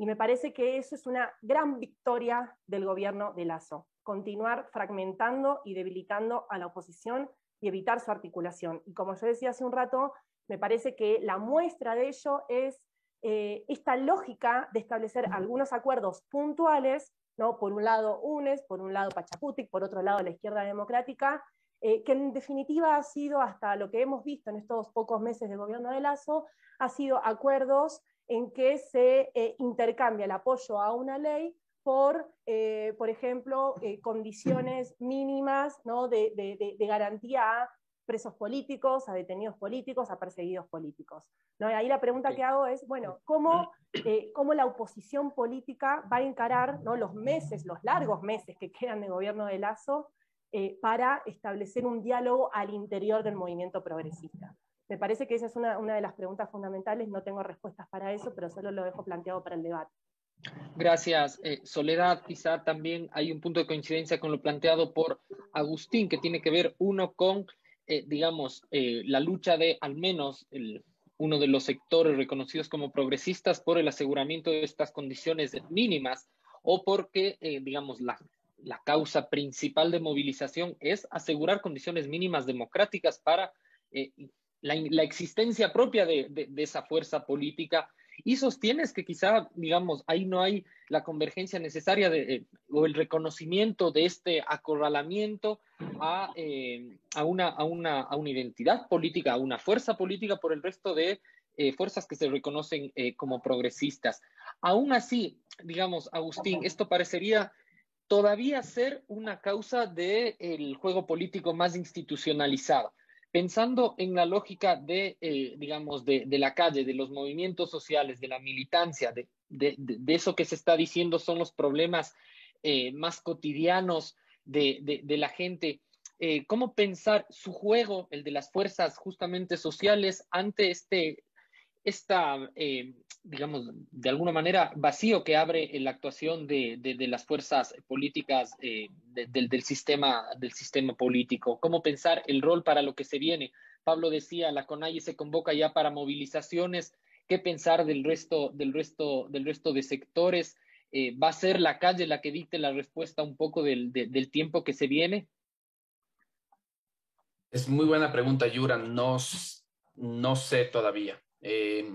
Y me parece que eso es una gran victoria del gobierno de Lazo, continuar fragmentando y debilitando a la oposición y evitar su articulación. Y como yo decía hace un rato, me parece que la muestra de ello es eh, esta lógica de establecer algunos acuerdos puntuales por un lado UNES, por un lado Pachacutic, por otro lado la izquierda democrática, eh, que en definitiva ha sido, hasta lo que hemos visto en estos pocos meses de gobierno de Lazo, ha sido acuerdos en que se eh, intercambia el apoyo a una ley por, eh, por ejemplo, condiciones mínimas de, de, garantía a presos políticos, a detenidos políticos, a perseguidos políticos. ¿no? ahí la pregunta que hago es, bueno, ¿cómo, eh, ¿cómo, la oposición política va a encarar ¿no? los meses, los largos meses que quedan de gobierno de Lazo eh, para establecer un diálogo al interior del movimiento progresista? Me parece que esa es una, una de las preguntas fundamentales, no tengo respuestas para eso, pero solo lo dejo planteado para el debate. Gracias, eh, Soledad. Quizá también hay un punto de coincidencia con lo planteado por Agustín, que tiene que ver uno con eh, digamos, eh, la lucha de al menos uno de los sectores reconocidos como progresistas por el aseguramiento de estas condiciones mínimas o porque, eh, digamos, la, la, causa principal de movilización es asegurar condiciones mínimas democráticas para la, la, existencia propia de, de, esa fuerza política y sostienes que quizá, digamos, ahí no hay la convergencia necesaria de, o el reconocimiento de este acorralamiento a, eh, a, una, a, una, a, una, identidad política, a una fuerza política por el resto de eh, fuerzas que se reconocen eh, como progresistas. Aún así, digamos, Agustín, esto parecería todavía ser una causa del juego político más institucionalizado. Pensando en la lógica de, digamos, de, la calle, de los movimientos sociales, de la militancia, de, eso que se está diciendo son los problemas más cotidianos de, de, la gente. Eh, ¿Cómo pensar su juego, el de las fuerzas justamente sociales, ante este, esta, eh, digamos, de alguna manera vacío que abre la actuación de, de, las fuerzas políticas eh, del, sistema, del sistema político? ¿Cómo pensar el rol para lo que se viene? Pablo decía, la CONAIE se convoca ya para movilizaciones. ¿Qué pensar del resto, del resto, del resto de sectores? Eh, ¿Va a ser la calle la que dicte la respuesta un poco del, del tiempo que se viene? Es muy buena pregunta, Yura. No, no sé todavía. Eh,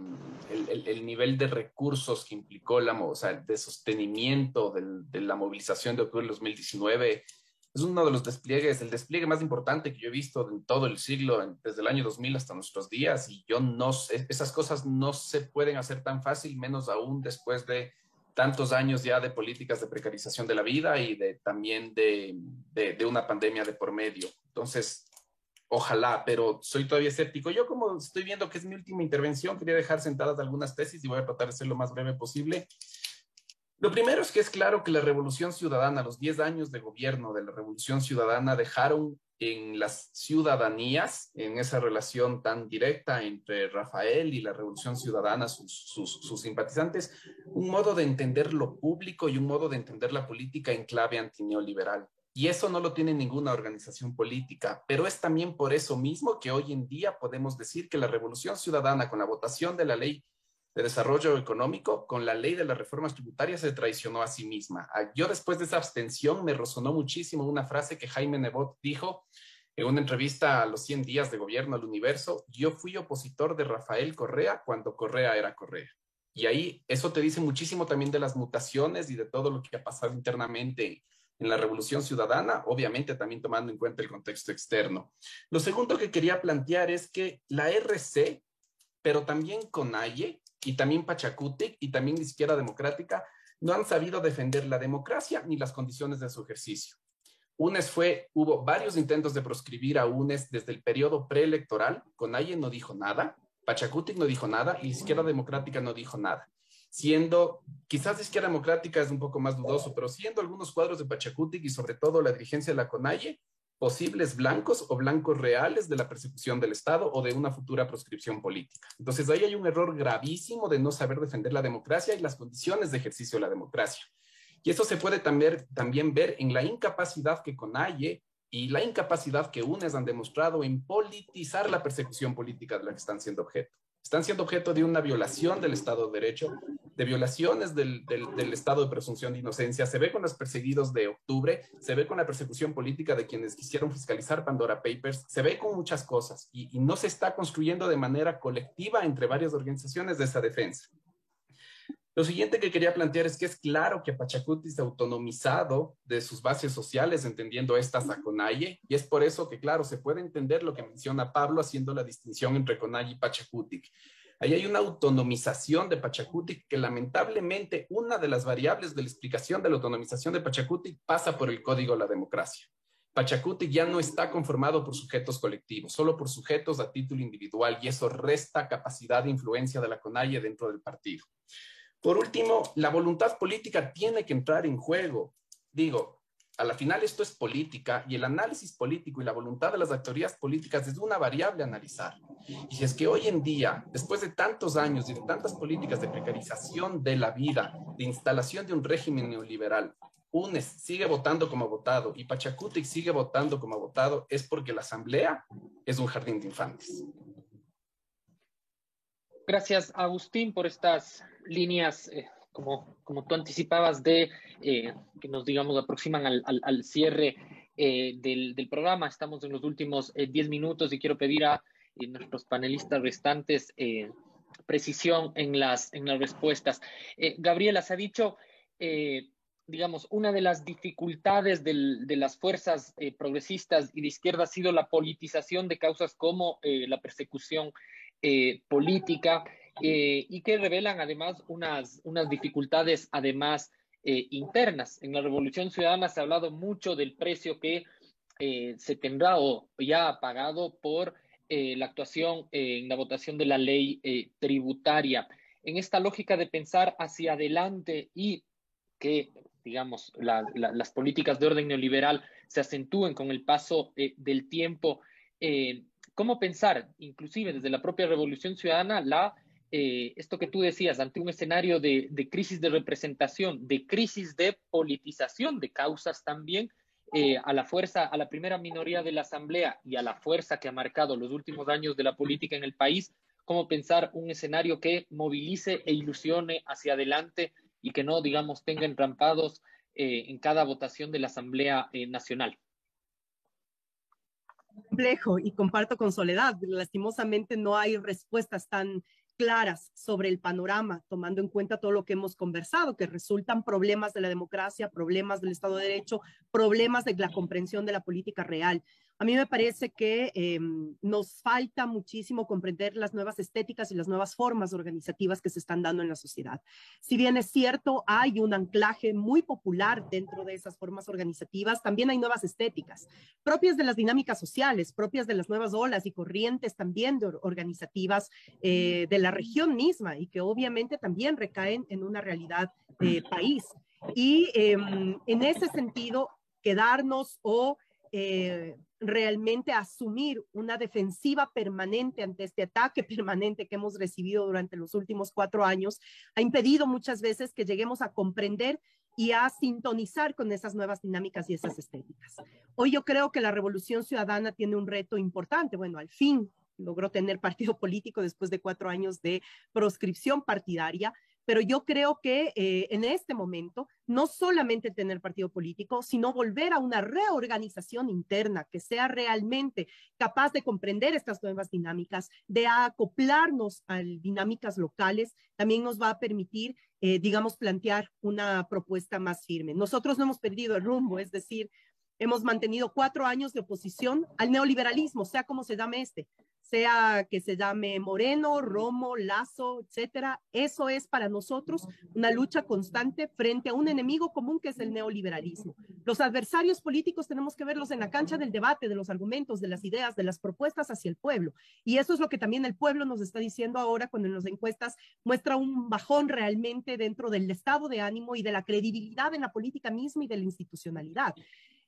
el, el, nivel de recursos que implicó la, o sea, de sostenimiento del, de la movilización de octubre del 2019 es uno de los despliegues, el despliegue más importante que yo he visto en todo el siglo, desde el año 2000 hasta nuestros días, y yo no sé, esas cosas no se pueden hacer tan fácil, menos aún después de tantos años ya de políticas de precarización de la vida y de también de, de, una pandemia de por medio. Entonces, Ojalá, pero soy todavía escéptico. Yo como estoy viendo que es mi última intervención, quería dejar sentadas algunas tesis y voy a tratar de ser lo más breve posible. Lo primero es que es claro que la Revolución Ciudadana, los 10 años de gobierno de la Revolución Ciudadana dejaron en las ciudadanías, en esa relación tan directa entre Rafael y la Revolución Ciudadana, sus, sus, simpatizantes, un modo de entender lo público y un modo de entender la política en clave antineoliberal. Y eso no lo tiene ninguna organización política, pero es también por eso mismo que hoy en día podemos decir que la Revolución Ciudadana, con la votación de la ley de desarrollo económico, con la ley de las reformas tributarias se traicionó a sí misma. Ah, yo después de esa abstención me resonó muchísimo una frase que Jaime Nebot dijo en una entrevista a los 100 días de gobierno al universo, yo fui opositor de Rafael Correa cuando Correa era Correa. Y ahí eso te dice muchísimo también de las mutaciones y de todo lo que ha pasado internamente en la revolución ciudadana, obviamente también tomando en cuenta el contexto externo. Lo segundo que quería plantear es que la RC, pero también CONAIE, y también Pachacutic y también la izquierda democrática no han sabido defender la democracia ni las condiciones de su ejercicio. UNES fue, hubo varios intentos de proscribir a UNES desde el periodo preelectoral, Conaye no dijo nada, Pachacutic no dijo nada y la izquierda democrática no dijo nada. Siendo, quizás izquierda democrática es un poco más dudoso, pero siendo algunos cuadros de Pachacutic y sobre todo la dirigencia de la CONAIE, posibles blancos o blancos reales de la persecución del Estado o de una futura proscripción política. Entonces ahí hay un error gravísimo de no saber defender la democracia y las condiciones de ejercicio de la democracia. Y eso se puede también, también ver en la incapacidad que CONAIE y la incapacidad que UNES han demostrado en politizar la persecución política de la que están siendo objeto están siendo objeto de una violación del Estado de Derecho, de violaciones del, del, estado de presunción de inocencia. Se ve con los perseguidos de octubre, se ve con la persecución política de quienes quisieron fiscalizar Pandora Papers, se ve con muchas cosas y, y no se está construyendo de manera colectiva entre varias organizaciones de esa defensa. Lo siguiente que quería plantear es que es claro que Pachacuti se ha autonomizado de sus bases sociales, entendiendo estas a y es por eso que, claro, se puede entender lo que menciona Pablo haciendo la distinción entre Conaye y Pachacutic. Ahí hay una autonomización de Pachacutic que lamentablemente una de las variables de la explicación de la autonomización de Pachacutic pasa por el código de la democracia. Pachacutic ya no está conformado por sujetos colectivos, solo por sujetos a título individual, y eso resta capacidad de influencia de la CONAIE dentro del partido. Por último, la voluntad política tiene que entrar en juego. Digo, a la final esto es política y el análisis político y la voluntad de las autoridades políticas es una variable a analizar. Y es que hoy en día, después de tantos años y de tantas políticas de precarización de la vida, de instalación de un régimen neoliberal, UNES sigue votando como votado y Pachacutic sigue votando como votado, es porque la Asamblea es un jardín de infantes. Gracias, Agustín, por estas líneas, eh, como, tú anticipabas, de eh, que nos, digamos, aproximan al, cierre eh, del, programa. Estamos en los últimos 10 minutos y quiero pedir a nuestros panelistas restantes precisión en las, en las respuestas. Gabriela, se ha dicho digamos, una de las dificultades del, de las fuerzas progresistas y de izquierda ha sido la politización de causas como la persecución política eh, y que revelan además unas, unas dificultades además eh, internas. En la Revolución Ciudadana se ha hablado mucho del precio que eh, se tendrá o ya ha pagado por la actuación en la votación de la ley tributaria. En esta lógica de pensar hacia adelante y que, digamos, las políticas de orden neoliberal se acentúen con el paso del tiempo, ¿cómo pensar, inclusive desde la propia Revolución Ciudadana, la eh, esto que tú decías, ante un escenario de, crisis de representación, de crisis de politización de causas también, eh, a la fuerza, a la primera minoría de la Asamblea y a la fuerza que ha marcado los últimos años de la política en el país, cómo pensar un escenario que movilice e ilusione hacia adelante y que no, digamos, tenga entrampados eh, en cada votación de la Asamblea Nacional complejo y comparto con Soledad. Lastimosamente no hay respuestas tan claras sobre el panorama, tomando en cuenta todo lo que hemos conversado, que resultan problemas de la democracia, problemas del Estado de Derecho, problemas de la comprensión de la política real. A mí me parece que eh, nos falta muchísimo comprender las nuevas estéticas y las nuevas formas organizativas que se están dando en la sociedad. Si bien es cierto, hay un anclaje muy popular dentro de esas formas organizativas, también hay nuevas estéticas propias de las dinámicas sociales, propias de las nuevas olas y corrientes también de organizativas eh, de la región misma y que obviamente también recaen en una realidad de país. Y em, en ese sentido, quedarnos o eh, realmente asumir una defensiva permanente ante este ataque permanente que hemos recibido durante los últimos cuatro años, ha impedido muchas veces que lleguemos a comprender y a sintonizar con esas nuevas dinámicas y esas estéticas. Hoy yo creo que la revolución ciudadana tiene un reto importante. Bueno, al fin logró tener partido político después de cuatro años de proscripción partidaria, pero yo creo que eh, en este momento no solamente tener partido político, sino volver a una reorganización interna que sea realmente capaz de comprender estas nuevas dinámicas, de acoplarnos a dinámicas locales, también nos va a permitir, eh, digamos, plantear una propuesta más firme. Nosotros no hemos perdido el rumbo, es decir, hemos mantenido cuatro años de oposición al neoliberalismo, sea como se llame este sea que se llame Moreno, Romo, Lazo, etcétera. Eso es para nosotros una lucha constante frente a un enemigo común que es el neoliberalismo. Los adversarios políticos tenemos que verlos en la cancha del debate, de los argumentos, de las ideas, de las propuestas hacia el pueblo. Y eso es lo que también el pueblo nos está diciendo ahora cuando en las encuestas muestra un bajón realmente dentro del estado de ánimo y de la credibilidad en la política misma y de la institucionalidad.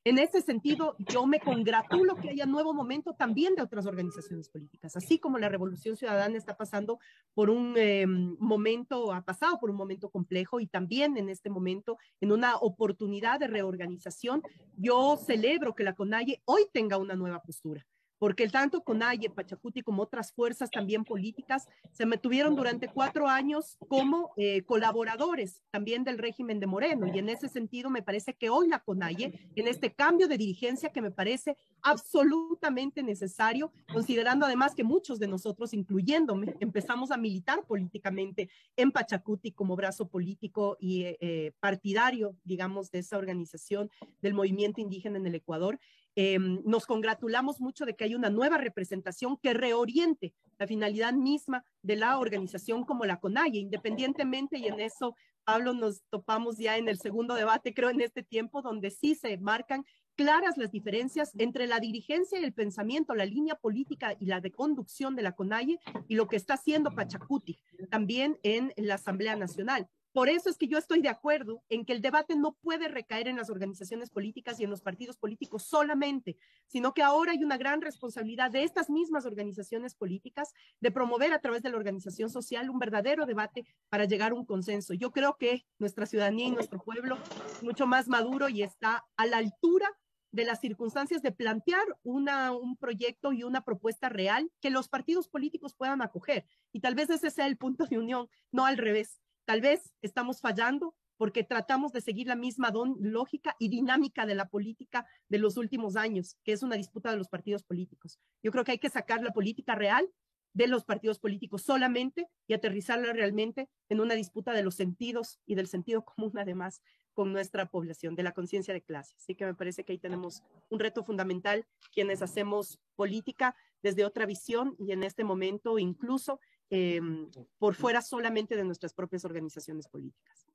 En ese sentido, yo me congratulo que haya nuevo momento también de otras organizaciones políticas, así como la Revolución Ciudadana está pasando por un eh, momento, ha pasado por un momento complejo y también en este momento, en una oportunidad de reorganización, yo celebro que la CONAIE hoy tenga una nueva postura porque tanto CONAIE, Pachacuti como otras fuerzas también políticas se mantuvieron durante cuatro años como eh, colaboradores también del régimen de Moreno. Y en ese sentido me parece que hoy la CONAIE, en este cambio de dirigencia que me parece absolutamente necesario, considerando además que muchos de nosotros, incluyéndome, empezamos a militar políticamente en Pachacuti como brazo político y eh, eh, partidario, digamos, de esa organización del movimiento indígena en el Ecuador, Em, nos congratulamos mucho de que hay una nueva representación que reoriente la finalidad misma de la organización como la CONAIE, independientemente, y en eso, Pablo, nos topamos ya en el segundo debate, creo, en este tiempo, donde sí se marcan claras las diferencias entre la dirigencia y el pensamiento, la línea política y la de conducción de la CONAIE y lo que está haciendo Pachacuti, también en la Asamblea Nacional. Por eso es que yo estoy de acuerdo en que el debate no puede recaer en las organizaciones políticas y en los partidos políticos solamente, sino que ahora hay una gran responsabilidad de estas mismas organizaciones políticas de promover a través de la organización social un verdadero debate para llegar a un consenso. Yo creo que nuestra ciudadanía y nuestro pueblo es mucho más maduro y está a la altura de las circunstancias de plantear un proyecto y una propuesta real que los partidos políticos puedan acoger. Y tal vez ese sea el punto de unión, no al revés. Tal vez estamos fallando porque tratamos de seguir la misma lógica y dinámica de la política de los últimos años, que es una disputa de los partidos políticos. Yo creo que hay que sacar la política real de los partidos políticos solamente y aterrizarla realmente en una disputa de los sentidos y del sentido común, además, con nuestra población, de la conciencia de clase. Así que me parece que ahí tenemos un reto fundamental quienes hacemos política desde otra visión y en este momento incluso Em, por fuera solamente de nuestras propias organizaciones políticas.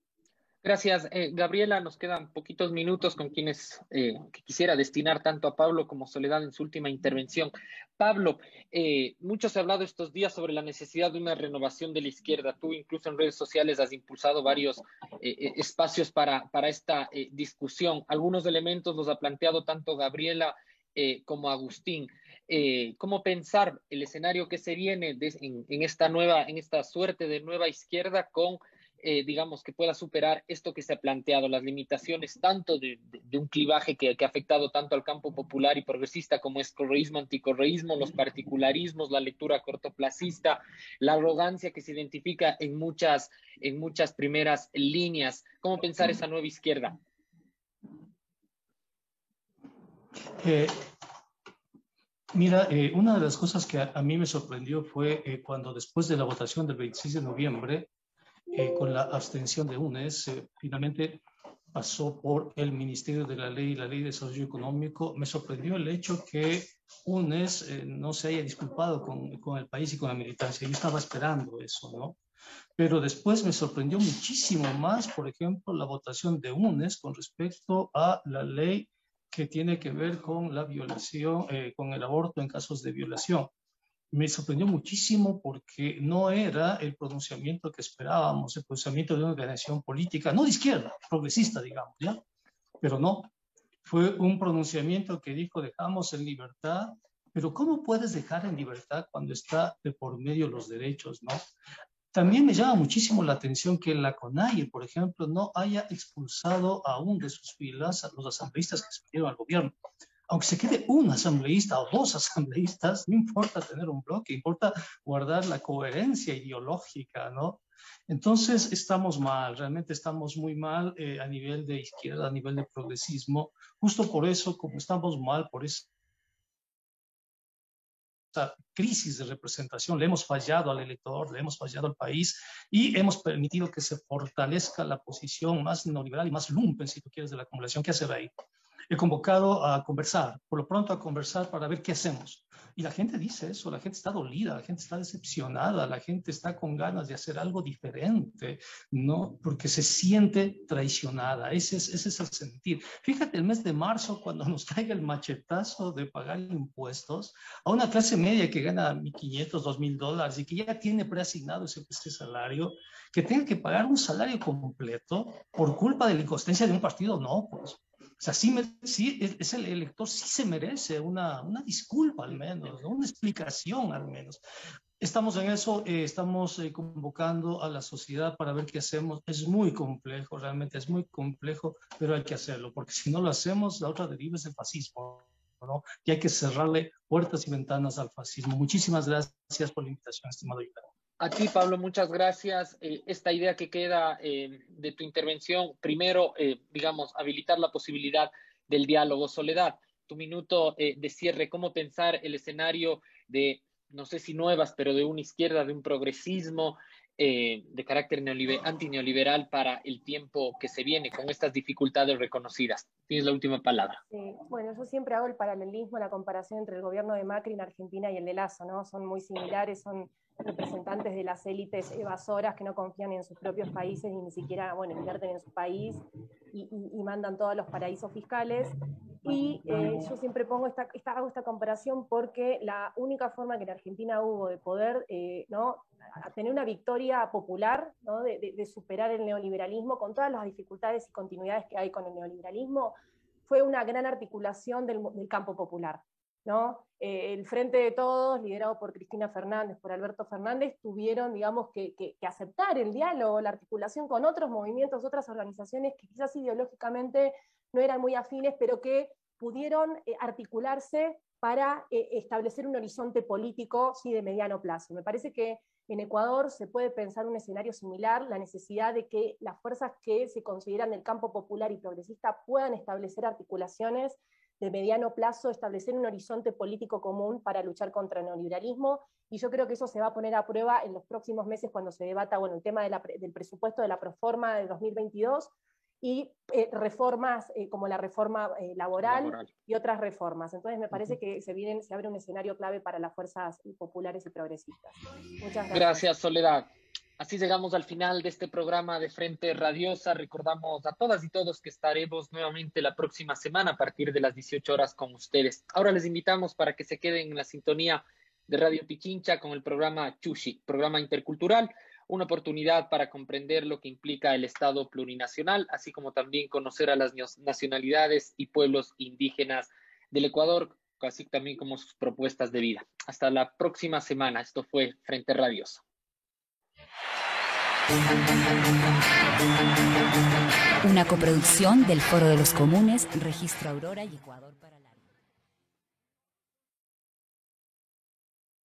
Gracias, eh, Gabriela. Nos quedan poquitos minutos con quienes eh, quisiera destinar tanto a Pablo como Soledad en su última intervención. Pablo, eh, mucho se ha hablado estos días sobre la necesidad de una renovación de la izquierda. Tú incluso en redes sociales has impulsado varios espacios para, para esta discusión. Algunos elementos los ha planteado tanto Gabriela como Agustín. Eh, cómo pensar el escenario que se viene en, esta nueva, en esta suerte de nueva izquierda con, eh, digamos, que pueda superar esto que se ha planteado, las limitaciones tanto de, un clivaje que, ha afectado tanto al campo popular y progresista como es correísmo, anticorreísmo, los particularismos, la lectura cortoplacista, la arrogancia que se identifica en muchas, en muchas primeras líneas. ¿Cómo pensar esa nueva izquierda? Eh, Mira, eh, una de las cosas que a, mí me sorprendió fue eh, cuando después de la votación del 26 de noviembre, eh, con la abstención de UNES, finalmente pasó por el Ministerio de la Ley y la Ley de Desarrollo Económico, me sorprendió el hecho que UNES no se haya disculpado con, con, el país y con la militancia. Yo estaba esperando eso, ¿no? Pero después me sorprendió muchísimo más, por ejemplo, la votación de UNES con respecto a la ley que tiene que ver con la violación, eh, con el aborto en casos de violación. Me sorprendió muchísimo porque no era el pronunciamiento que esperábamos, el pronunciamiento de una organización política, no de izquierda, progresista, digamos, ¿ya? Pero no, fue un pronunciamiento que dijo dejamos en libertad, pero ¿cómo puedes dejar en libertad cuando está de por medio los derechos, no? También me llama muchísimo la atención que la CONAIE, por ejemplo, no haya expulsado aún de sus filas a los asambleístas que se al gobierno. Aunque se quede un asambleísta o dos asambleístas, no importa tener un bloque, importa guardar la coherencia ideológica, ¿no? Entonces estamos mal, realmente estamos muy mal eh, a nivel de izquierda, a nivel de progresismo. Justo por eso, como estamos mal por eso crisis de representación, le hemos fallado al elector, le hemos fallado al país y hemos permitido que se fortalezca la posición más neoliberal y más lumpen, si tú quieres, de la acumulación. ¿Qué hacer ahí? He convocado a conversar, por lo pronto a conversar para ver qué hacemos. Y la gente dice eso, la gente está dolida, la gente está decepcionada, la gente está con ganas de hacer algo diferente, ¿no? Porque se siente traicionada, ese es, el sentir. Fíjate, el mes de marzo, cuando nos traiga el machetazo de pagar impuestos a una clase media que gana 1.500, 2.000 dólares y que ya tiene preasignado ese, ese salario, que tenga que pagar un salario completo por culpa de la inconsistencia de un partido, no, pues sea, sí, sí es el elector sí se merece una, una disculpa al menos, una explicación al menos. Estamos en eso, eh, estamos eh, convocando a la sociedad para ver qué hacemos. Es muy complejo, realmente es muy complejo, pero hay que hacerlo, porque si no lo hacemos, la otra deriva es el fascismo. ¿no? Y hay que cerrarle puertas y ventanas al fascismo. Muchísimas gracias por la invitación, estimado Iván. A ti, Pablo, muchas gracias. Eh, esta idea que queda eh, de tu intervención, primero, eh, digamos, habilitar la posibilidad del diálogo. Soledad, tu minuto de cierre, ¿cómo pensar el escenario de, no sé si nuevas, pero de una izquierda, de un progresismo de carácter antineoliberal para el tiempo que se viene con estas dificultades reconocidas? Tienes la última palabra. bueno, yo siempre hago el paralelismo, la comparación entre el gobierno de Macri en Argentina y el de Lazo, ¿no? Son muy similares, son representantes de las élites evasoras que no confían en sus propios países y ni siquiera, bueno, invierten en su país y, mandan todos los paraísos fiscales. Y eh, yo siempre pongo esta, esta, hago esta comparación porque la única forma que en Argentina hubo de poder eh, ¿no? tener una victoria popular, ¿no? de, de, superar el neoliberalismo con todas las dificultades y continuidades que hay con el neoliberalismo, fue una gran articulación del, del campo popular. ¿no? Eh, el Frente de Todos, liderado por Cristina Fernández, por Alberto Fernández, tuvieron, digamos, que, aceptar el diálogo, la articulación con otros movimientos, otras organizaciones que quizás ideológicamente no eran muy afines, pero que pudieron eh, articularse para eh, establecer un horizonte político sí, de mediano plazo. Me parece que en Ecuador se puede pensar un escenario similar, la necesidad de que las fuerzas que se consideran del campo popular y progresista puedan establecer articulaciones de mediano plazo establecer un horizonte político común para luchar contra el neoliberalismo y yo creo que eso se va a poner a prueba en los próximos meses cuando se debata bueno, el tema del presupuesto de la proforma de 2022 y eh, reformas eh, como la reforma eh, laboral, y otras reformas. Entonces me parece que se, vienen, se abre un escenario clave para las fuerzas populares y progresistas. Muchas gracias. Gracias, Soledad. Así llegamos al final de este programa de Frente Radiosa. Recordamos a todas y todos que estaremos nuevamente la próxima semana a partir de las 18 horas con ustedes. Ahora les invitamos para que se queden en la sintonía de Radio Pichincha con el programa Chushi, programa intercultural, una oportunidad para comprender lo que implica el Estado plurinacional, así como también conocer a las nacionalidades y pueblos indígenas del Ecuador, así también como sus propuestas de vida. Hasta la próxima semana. Esto fue Frente Radiosa. Una coproducción del Foro de los Comunes, Registro Aurora y Ecuador para